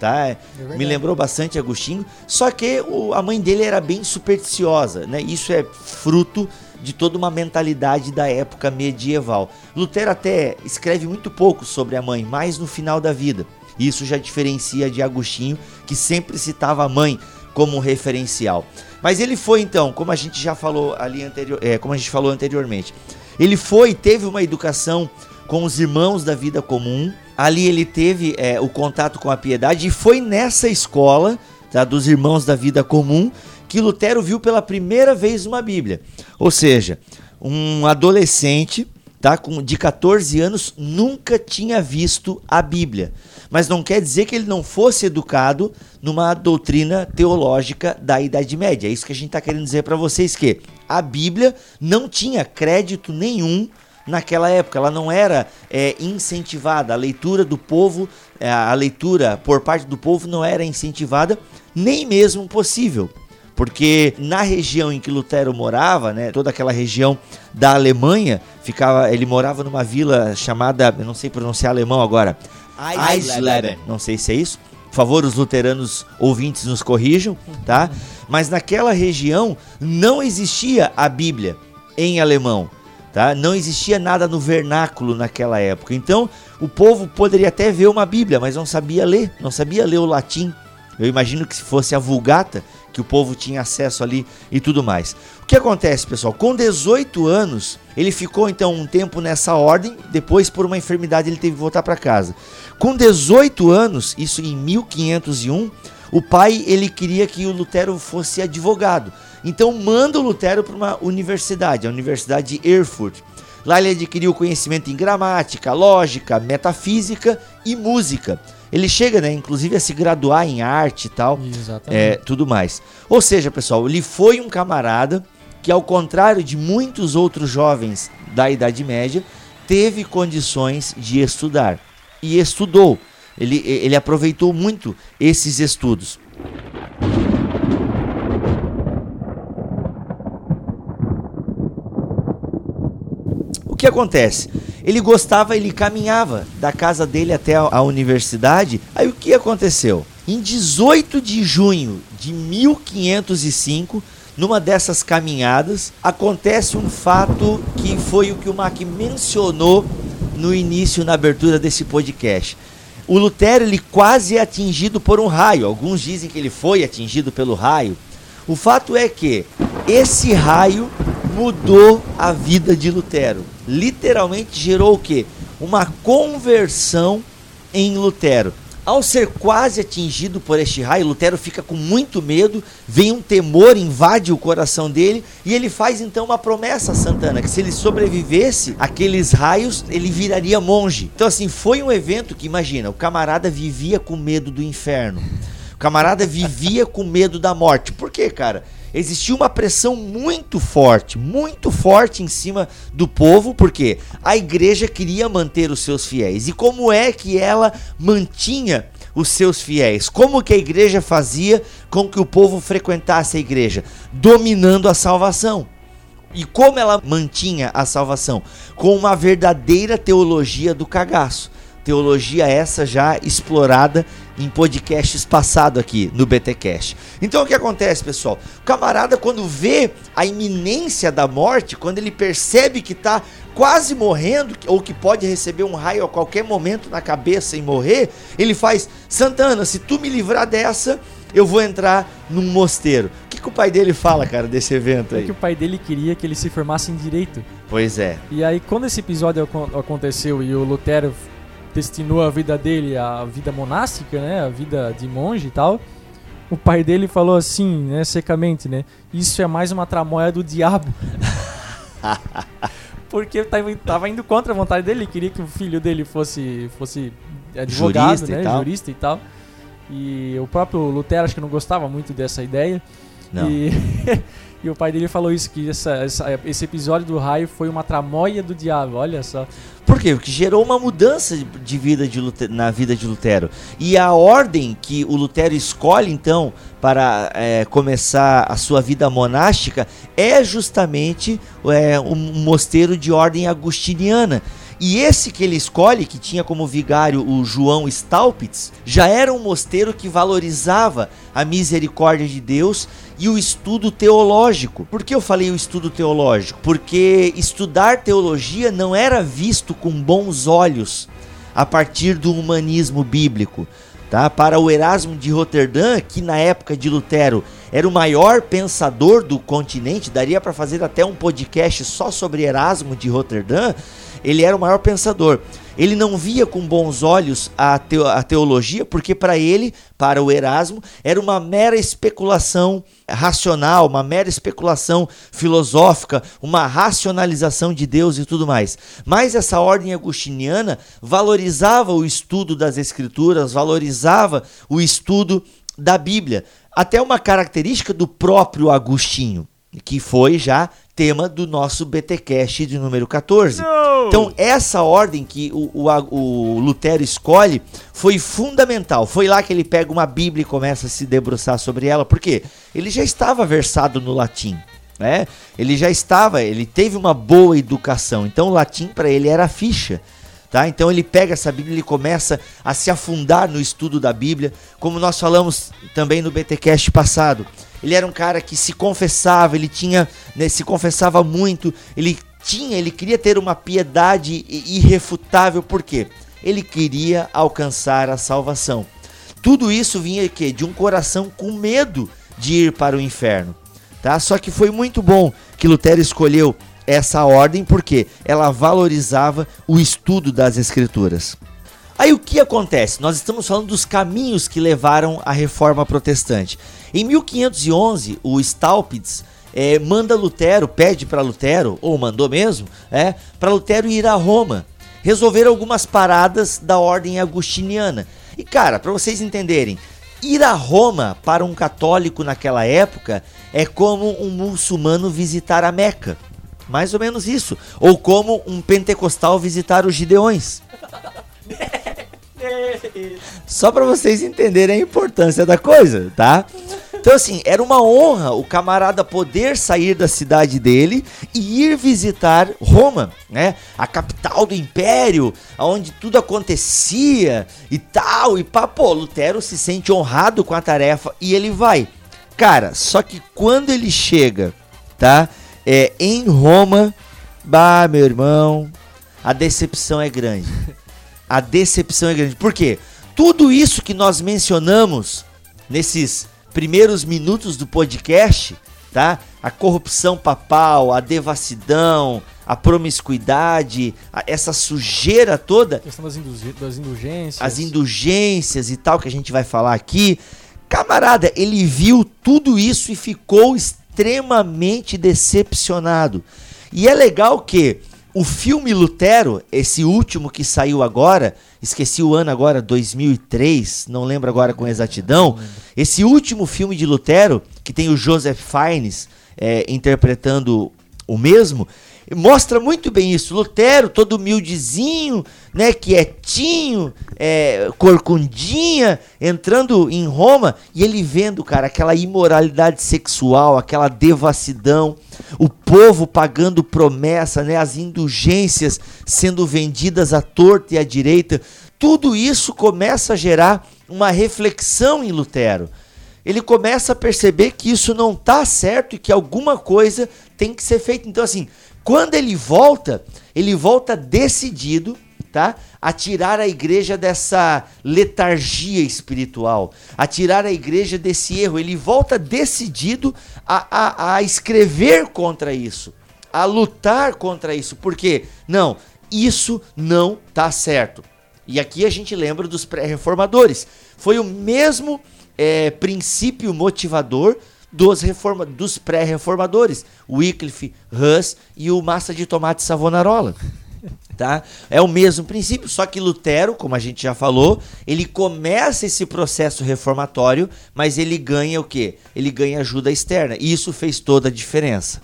tá? É me lembrou bastante Agostinho, só que o, a mãe dele era bem supersticiosa, né? Isso é fruto de toda uma mentalidade da época medieval. Lutero até escreve muito pouco sobre a mãe, mais no final da vida. Isso já diferencia de Agostinho, que sempre citava a mãe como referencial. Mas ele foi então, como a gente já falou ali anterior, é, como a gente falou anteriormente, ele foi teve uma educação com os irmãos da vida comum. Ali ele teve é, o contato com a piedade e foi nessa escola tá, dos irmãos da vida comum que Lutero viu pela primeira vez uma Bíblia. Ou seja, um adolescente tá, com, de 14 anos nunca tinha visto a Bíblia. Mas não quer dizer que ele não fosse educado numa doutrina teológica da Idade Média. É isso que a gente está querendo dizer para vocês que a Bíblia não tinha crédito nenhum naquela época. Ela não era é, incentivada. A leitura do povo, é, a leitura por parte do povo não era incentivada, nem mesmo possível. Porque na região em que Lutero morava, né, toda aquela região da Alemanha, ficava, ele morava numa vila chamada, eu não sei pronunciar alemão agora, Eisleben. Não sei se é isso. Por favor, os luteranos ouvintes nos corrijam, tá? Mas naquela região não existia a Bíblia em alemão. Tá? Não existia nada no vernáculo naquela época. Então, o povo poderia até ver uma Bíblia, mas não sabia ler, não sabia ler o latim. Eu imagino que se fosse a Vulgata, que o povo tinha acesso ali e tudo mais. O que acontece, pessoal? Com 18 anos, ele ficou então um tempo nessa ordem, depois por uma enfermidade ele teve que voltar para casa. Com 18 anos, isso em 1501, o pai ele queria que o Lutero fosse advogado. Então manda o Lutero para uma universidade, a Universidade de Erfurt. Lá ele adquiriu conhecimento em gramática, lógica, metafísica e música. Ele chega, né, inclusive, a se graduar em arte e tal, é, tudo mais. Ou seja, pessoal, ele foi um camarada que, ao contrário de muitos outros jovens da Idade Média, teve condições de estudar e estudou. Ele, ele aproveitou muito esses estudos. O que acontece? Ele gostava, ele caminhava da casa dele até a, a universidade. Aí o que aconteceu? Em 18 de junho de 1505, numa dessas caminhadas, acontece um fato que foi o que o Mac mencionou no início, na abertura desse podcast. O Lutero ele quase é atingido por um raio. Alguns dizem que ele foi atingido pelo raio. O fato é que esse raio mudou a vida de Lutero. Literalmente gerou o quê? Uma conversão em Lutero. Ao ser quase atingido por este raio, Lutero fica com muito medo, vem um temor, invade o coração dele e ele faz então uma promessa a Santana que se ele sobrevivesse aqueles raios, ele viraria monge. Então assim, foi um evento que imagina, o camarada vivia com medo do inferno. O camarada vivia com medo da morte. Por quê, cara? Existia uma pressão muito forte, muito forte em cima do povo, porque a igreja queria manter os seus fiéis. E como é que ela mantinha os seus fiéis? Como que a igreja fazia com que o povo frequentasse a igreja? Dominando a salvação. E como ela mantinha a salvação? Com uma verdadeira teologia do cagaço. Teologia essa já explorada em podcasts passado aqui no BTcast. Então o que acontece, pessoal? O camarada quando vê a iminência da morte, quando ele percebe que está quase morrendo ou que pode receber um raio a qualquer momento na cabeça e morrer, ele faz: "Santana, se tu me livrar dessa, eu vou entrar num mosteiro. O que, que o pai dele fala, cara, desse evento é aí? É que o pai dele queria que ele se formasse em direito. Pois é. E aí, quando esse episódio aconteceu e o Lutero destinou a vida dele à vida monástica, né, a vida de monge e tal. O pai dele falou assim, né, secamente, né, isso é mais uma tramóia do diabo. Porque tava indo contra a vontade dele, queria que o filho dele fosse fosse advogado, Jurista e né? tal. Jurista e tal. E o próprio Lutero acho que não gostava muito dessa ideia. Não. E, e o pai dele falou isso, que essa, essa- esse episódio do raio foi uma tramóia do diabo, olha só. Por quê? Porque gerou uma mudança de- vida de Lute- na vida de Lutero. E a ordem que o Lutero escolhe, então, para é, começar a sua vida monástica é justamente é, um mosteiro de ordem agustiniana. E esse que ele escolhe, que tinha como vigário o João Staupitz, já era um mosteiro que valorizava a misericórdia de Deus e o estudo teológico. Por que eu falei o estudo teológico? Porque estudar teologia não era visto com bons olhos a partir do humanismo bíblico. Tá? Para o Erasmo de Roterdã, que na época de Lutero era o maior pensador do continente, daria para fazer até um podcast só sobre Erasmo de Roterdã, ele era o maior pensador. Ele não via com bons olhos a, teo- a teologia, porque para ele, para o Erasmo, era uma mera especulação racional, uma mera especulação filosófica, uma racionalização de Deus e tudo mais. Mas essa ordem agustiniana valorizava o estudo das Escrituras, valorizava o estudo da Bíblia. Até uma característica do próprio Agostinho, que foi já tema do nosso BTcast de número 14. Então, essa ordem que o, o, o Lutero escolhe foi fundamental. Foi lá que ele pega uma Bíblia e começa a se debruçar sobre ela, porque ele já estava versado no latim. Né? Ele já estava, ele teve uma boa educação, então o latim para ele era ficha. Tá? Então ele pega essa Bíblia e ele começa a se afundar no estudo da Bíblia, como nós falamos também no BTcast passado. Ele era um cara que se confessava, ele tinha, né, se confessava muito, ele tinha, ele queria ter uma piedade irrefutável, por quê? Ele queria alcançar a salvação. Tudo isso vinha que de um coração com medo de ir para o inferno, tá? Só que foi muito bom que Lutero escolheu essa ordem porque ela valorizava o estudo das escrituras. Aí o que acontece? Nós estamos falando dos caminhos que levaram à reforma protestante. Em 1511, o Staupitz eh, manda Lutero, pede para Lutero, ou mandou mesmo, é, para Lutero ir a Roma, resolver algumas paradas da ordem agustiniana. E cara, para vocês entenderem, ir a Roma para um católico naquela época é como um muçulmano visitar a Meca. Mais ou menos isso. Ou como um pentecostal visitar os Gideões. Só para vocês entenderem a importância da coisa, tá? Então assim, era uma honra o camarada poder sair da cidade dele e ir visitar Roma, né? A capital do império, onde tudo acontecia e tal. E pá, pô, Lutero se sente honrado com a tarefa e ele vai. Cara, só que quando ele chega, tá? É, em Roma, bah, meu irmão, a decepção é grande. A decepção é grande. Por quê? Tudo isso que nós mencionamos nesses primeiros minutos do podcast, tá? A corrupção papal, a devassidão, a promiscuidade, a- essa sujeira toda, A questão das, das indulgências. as indulgências e tal que a gente vai falar aqui. Camarada, ele viu tudo isso e ficou extremamente decepcionado. E é legal que o filme Lutero, esse último que saiu agora, esqueci o ano agora, 2003, não lembro agora com exatidão. Esse último filme de Lutero, que tem o Joseph Fiennes é, interpretando o mesmo, mostra muito bem isso. Lutero, todo humildezinho, né, quietinho, é, corcundinha, entrando em Roma e ele vendo, cara, aquela imoralidade sexual, aquela devassidão, o povo pagando promessa, né, as indulgências sendo vendidas à torta e à direita. Tudo isso começa a gerar uma reflexão em Lutero ele começa a perceber que isso não tá certo e que alguma coisa tem que ser feita. Então, assim, quando ele volta, ele volta decidido, tá? A tirar a igreja dessa letargia espiritual, a tirar a igreja desse erro. Ele volta decidido a, a, a escrever contra isso, a lutar contra isso. Porque, não, isso não tá certo. E aqui a gente lembra dos pré-reformadores. Foi o mesmo é, princípio motivador dos, reforma, dos pré-reformadores, Wycliffe, Hus e o Massa de Tomate Savonarola. Tá? É o mesmo princípio, só que Lutero, como a gente já falou, ele começa esse processo reformatório, mas ele ganha o quê? Ele ganha ajuda externa. E isso fez toda a diferença.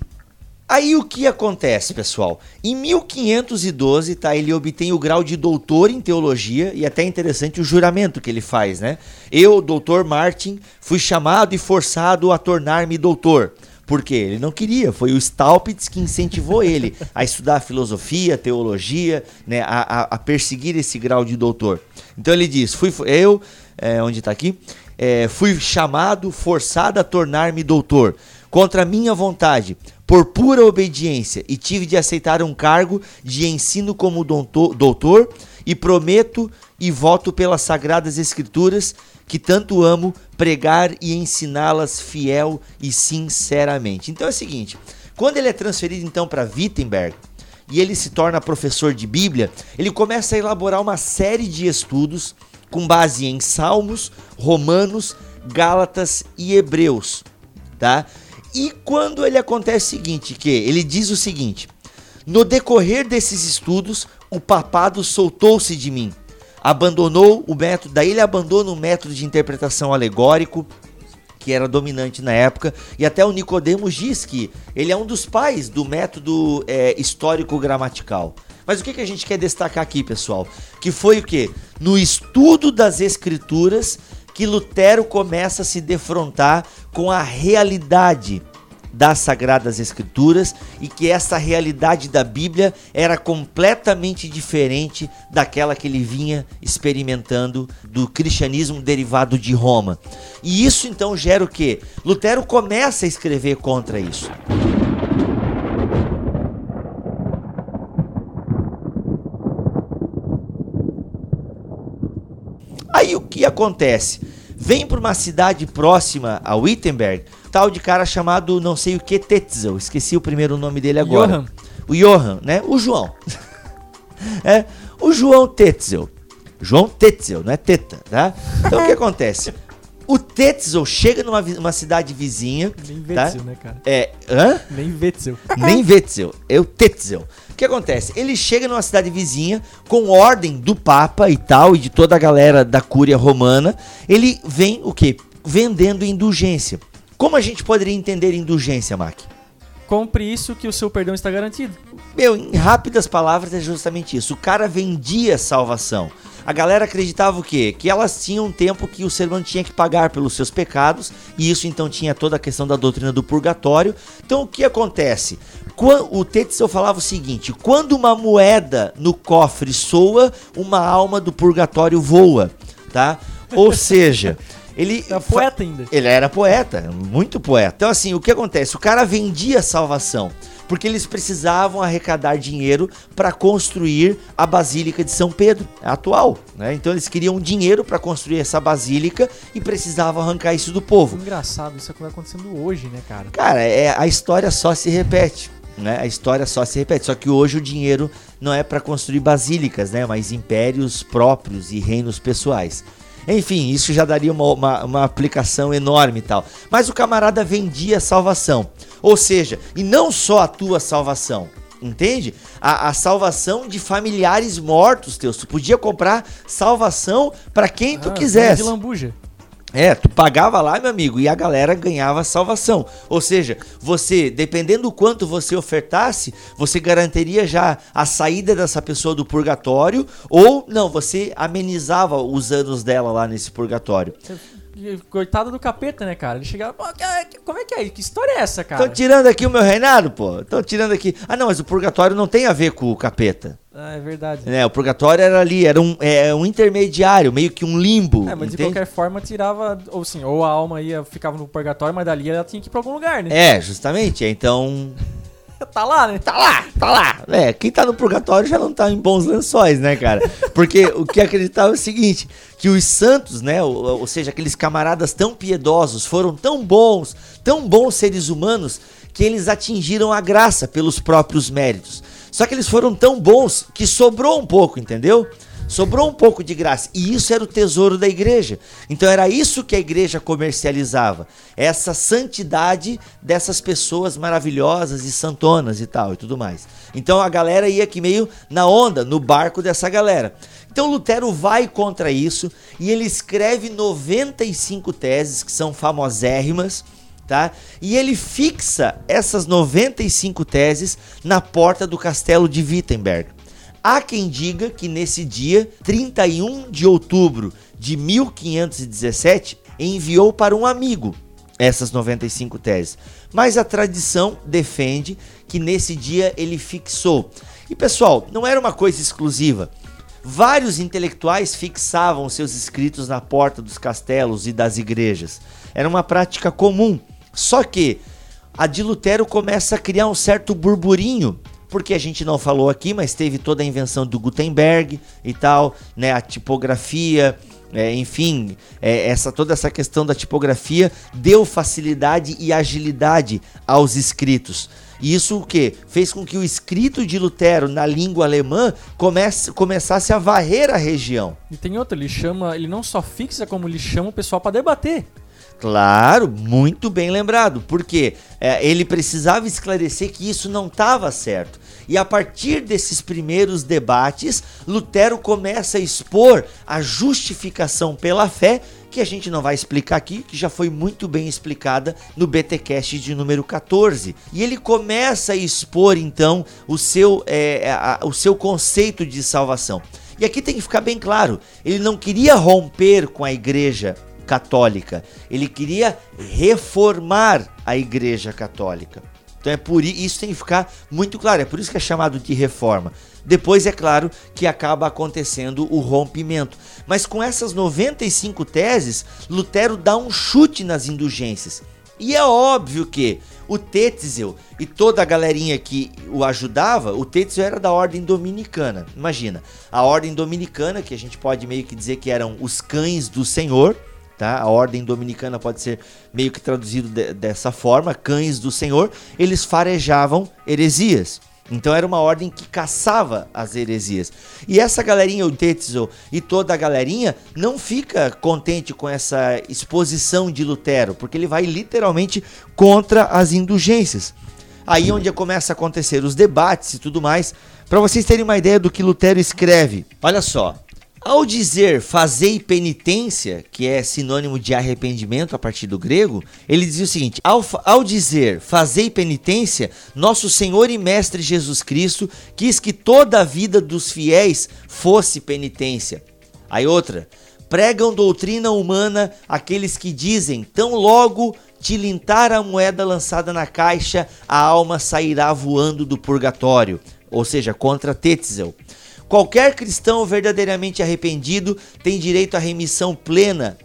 Aí o que acontece, pessoal? Em 1512, tá, ele obtém o grau de doutor em teologia e até interessante o juramento que ele faz, né? Eu, doutor Martin, fui chamado e forçado a tornar-me doutor. Por quê? Ele não queria, foi o Staupitz que incentivou ele a estudar filosofia, teologia, né, a, a, a perseguir esse grau de doutor. Então ele diz: fui eu, é, onde está aqui, é, fui chamado, forçado a tornar-me doutor, contra minha vontade, por pura obediência, e tive de aceitar um cargo de ensino como doutor, e prometo e voto pelas sagradas escrituras que tanto amo pregar e ensiná-las fiel e sinceramente. Então é o seguinte, quando ele é transferido então para Wittenberg e ele se torna professor de Bíblia, ele começa a elaborar uma série de estudos com base em Salmos, Romanos, Gálatas e Hebreus, tá? E quando ele acontece o seguinte, que ele diz o seguinte: No decorrer desses estudos, o papado soltou-se de mim abandonou o método, daí ele abandona o método de interpretação alegórico que era dominante na época, e até o Nicodemos diz que ele é um dos pais do método é, histórico-gramatical. Mas o que, que a gente quer destacar aqui, pessoal? Que foi o que? No estudo das escrituras que Lutero começa a se defrontar com a realidade das Sagradas Escrituras e que essa realidade da Bíblia era completamente diferente daquela que ele vinha experimentando do cristianismo derivado de Roma. E isso então gera o que? Lutero começa a escrever contra isso. Aí o que acontece? Vem para uma cidade próxima a Wittenberg tal de cara chamado não sei o que Tetzel, esqueci o primeiro nome dele agora. Johan. O Johan, né? O João. é, o João Tetzel. João Tetzel, não é Teta, tá? Então o que acontece? O Tetzel chega numa uma cidade vizinha. Nem tá? Wetzel, né, cara? É. Hã? Nem Wetzel. Nem Wetzel. É o Tetzel. O que acontece? Ele chega numa cidade vizinha, com ordem do Papa e tal, e de toda a galera da Cúria Romana. Ele vem o quê? Vendendo indulgência. Como a gente poderia entender indulgência, Mac? Compre isso que o seu perdão está garantido. Meu, em rápidas palavras é justamente isso. O cara vendia salvação. A galera acreditava o quê? Que elas tinham um tempo que o ser humano tinha que pagar pelos seus pecados, e isso então tinha toda a questão da doutrina do purgatório. Então o que acontece? O Tetzel falava o seguinte: quando uma moeda no cofre soa, uma alma do purgatório voa, tá? Ou seja, ele era poeta ainda. Ele era poeta, muito poeta. Então, assim, o que acontece? O cara vendia salvação porque eles precisavam arrecadar dinheiro para construir a Basílica de São Pedro, atual. Né? Então eles queriam dinheiro para construir essa basílica e precisavam arrancar isso do povo. Engraçado, isso é acontecendo hoje, né, cara? Cara, é, a história só se repete. Né? A história só se repete, só que hoje o dinheiro não é para construir basílicas, né? mas impérios próprios e reinos pessoais. Enfim, isso já daria uma, uma, uma, aplicação enorme e tal. Mas o camarada vendia salvação. Ou seja, e não só a tua salvação. Entende? A, a salvação de familiares mortos teus. Tu podia comprar salvação para quem ah, tu quisesse. De lambuja. É, tu pagava lá, meu amigo, e a galera ganhava salvação. Ou seja, você, dependendo do quanto você ofertasse, você garantiria já a saída dessa pessoa do purgatório, ou não, você amenizava os anos dela lá nesse purgatório. Coitado do capeta, né, cara? Ele chegava, pô, como é que é? Que história é essa, cara? Tô tirando aqui o meu reinado, pô. Tô tirando aqui. Ah, não, mas o purgatório não tem a ver com o capeta. Ah, é verdade. É, o purgatório era ali, era um, é, um intermediário, meio que um limbo. É, mas entende? de qualquer forma tirava, ou sim, ou a alma ia, ficava no purgatório, mas dali ela tinha que ir pra algum lugar, né? É, justamente. Então. Tá lá, né? Tá lá, tá lá. É, quem tá no purgatório já não tá em bons lençóis, né, cara? Porque o que acreditava é o seguinte, que os santos, né, ou, ou seja, aqueles camaradas tão piedosos, foram tão bons, tão bons seres humanos, que eles atingiram a graça pelos próprios méritos. Só que eles foram tão bons que sobrou um pouco, entendeu? Sobrou um pouco de graça. E isso era o tesouro da igreja. Então era isso que a igreja comercializava. Essa santidade dessas pessoas maravilhosas e santonas e tal e tudo mais. Então a galera ia aqui meio na onda, no barco dessa galera. Então Lutero vai contra isso e ele escreve 95 teses que são famosérrimas tá? E ele fixa essas 95 teses na porta do castelo de Wittenberg. Há quem diga que nesse dia, 31 de outubro de 1517, enviou para um amigo essas 95 teses. Mas a tradição defende que nesse dia ele fixou. E pessoal, não era uma coisa exclusiva. Vários intelectuais fixavam seus escritos na porta dos castelos e das igrejas. Era uma prática comum. Só que a de Lutero começa a criar um certo burburinho, porque a gente não falou aqui, mas teve toda a invenção do Gutenberg e tal, né, a tipografia, é, enfim, é, essa toda essa questão da tipografia deu facilidade e agilidade aos escritos. E isso o que? Fez com que o escrito de Lutero na língua alemã comece, começasse a varrer a região. E tem outro, ele chama, ele não só fixa, como ele chama o pessoal para debater. Claro, muito bem lembrado, porque é, ele precisava esclarecer que isso não estava certo. E a partir desses primeiros debates, Lutero começa a expor a justificação pela fé, que a gente não vai explicar aqui, que já foi muito bem explicada no BTcast de número 14. E ele começa a expor então o seu, é, a, o seu conceito de salvação. E aqui tem que ficar bem claro: ele não queria romper com a igreja católica. Ele queria reformar a Igreja Católica. Então é por isso tem que ficar muito claro, é por isso que é chamado de reforma. Depois é claro que acaba acontecendo o rompimento. Mas com essas 95 teses, Lutero dá um chute nas indulgências. E é óbvio que o Tetzel e toda a galerinha que o ajudava, o Tetzel era da ordem dominicana. Imagina, a ordem dominicana, que a gente pode meio que dizer que eram os cães do Senhor, Tá? A ordem dominicana pode ser meio que traduzido de, dessa forma, cães do Senhor, eles farejavam heresias. Então era uma ordem que caçava as heresias. E essa galerinha, o Tetzel e toda a galerinha, não fica contente com essa exposição de Lutero, porque ele vai literalmente contra as indulgências. Aí onde começa a acontecer os debates e tudo mais. Para vocês terem uma ideia do que Lutero escreve. Olha só, ao dizer fazei penitência, que é sinônimo de arrependimento a partir do grego, ele dizia o seguinte: ao, ao dizer fazei penitência, nosso Senhor e Mestre Jesus Cristo quis que toda a vida dos fiéis fosse penitência. Aí outra, pregam doutrina humana aqueles que dizem, tão logo tilintar a moeda lançada na caixa, a alma sairá voando do purgatório. Ou seja, contra Tetzel. Qualquer cristão verdadeiramente arrependido tem direito à remissão plena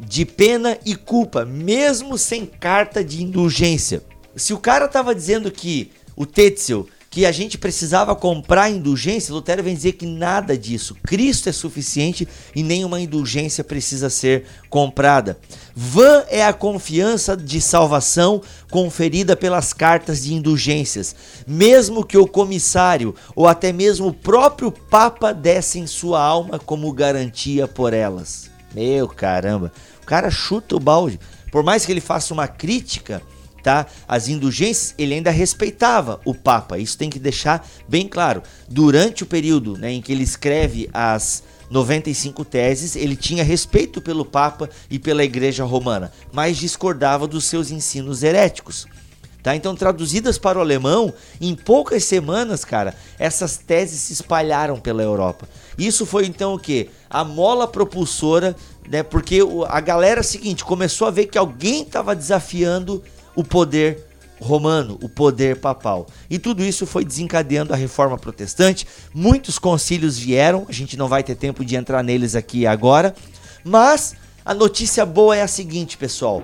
de pena e culpa, mesmo sem carta de indulgência. Se o cara estava dizendo que o Tetzel que a gente precisava comprar indulgência, Lutero vem dizer que nada disso. Cristo é suficiente e nenhuma indulgência precisa ser comprada. Vã é a confiança de salvação conferida pelas cartas de indulgências, mesmo que o comissário ou até mesmo o próprio Papa dessem sua alma como garantia por elas. Meu caramba, o cara chuta o balde. Por mais que ele faça uma crítica, tá? As indulgências, ele ainda respeitava o Papa. Isso tem que deixar bem claro. Durante o período né, em que ele escreve as 95 teses, ele tinha respeito pelo Papa e pela Igreja Romana, mas discordava dos seus ensinos heréticos. Tá? Então, traduzidas para o alemão, em poucas semanas, cara, essas teses se espalharam pela Europa. Isso foi então o que? A mola propulsora, né? Porque a galera seguinte começou a ver que alguém estava desafiando o poder romano, o poder papal. E tudo isso foi desencadeando a reforma protestante. Muitos concílios vieram, a gente não vai ter tempo de entrar neles aqui agora, mas a notícia boa é a seguinte, pessoal.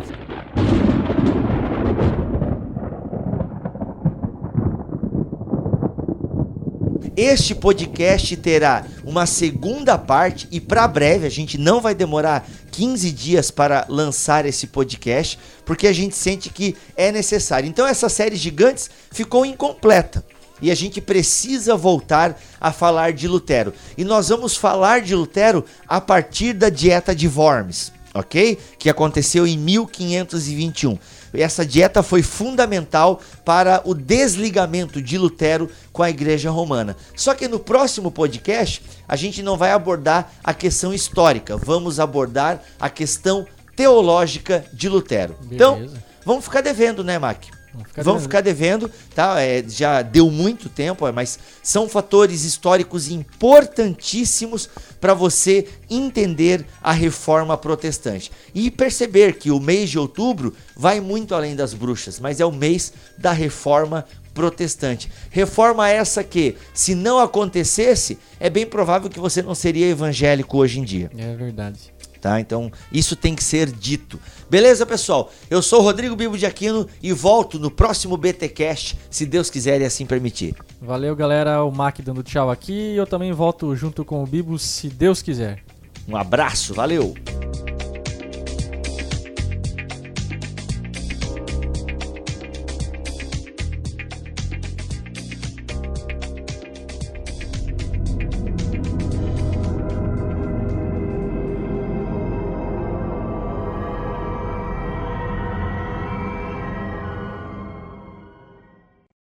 Este podcast terá uma segunda parte e para breve, a gente não vai demorar 15 dias para lançar esse podcast, porque a gente sente que é necessário. Então essa série Gigantes ficou incompleta. e a gente precisa voltar a falar de Lutero. E nós vamos falar de Lutero a partir da dieta de Worms, ok? Que aconteceu em 1521. Essa dieta foi fundamental para o desligamento de Lutero com a Igreja Romana. Só que no próximo podcast a gente não vai abordar a questão histórica, vamos abordar a questão teológica de Lutero. Então, Beleza. vamos ficar devendo, né, Mac? Vamos ficar devendo. ficar devendo, tá? É, já deu muito tempo, é, mas são fatores históricos importantíssimos para você entender a reforma protestante e perceber que o mês de outubro vai muito além das bruxas, mas é o mês da reforma protestante. Reforma essa que, se não acontecesse, é bem provável que você não seria evangélico hoje em dia É verdade. Tá? Então, isso tem que ser dito. Beleza, pessoal? Eu sou o Rodrigo Bibo de Aquino e volto no próximo BTcast, se Deus quiser e assim permitir. Valeu, galera. O Mac dando tchau aqui. Eu também volto junto com o Bibo, se Deus quiser. Um abraço, valeu.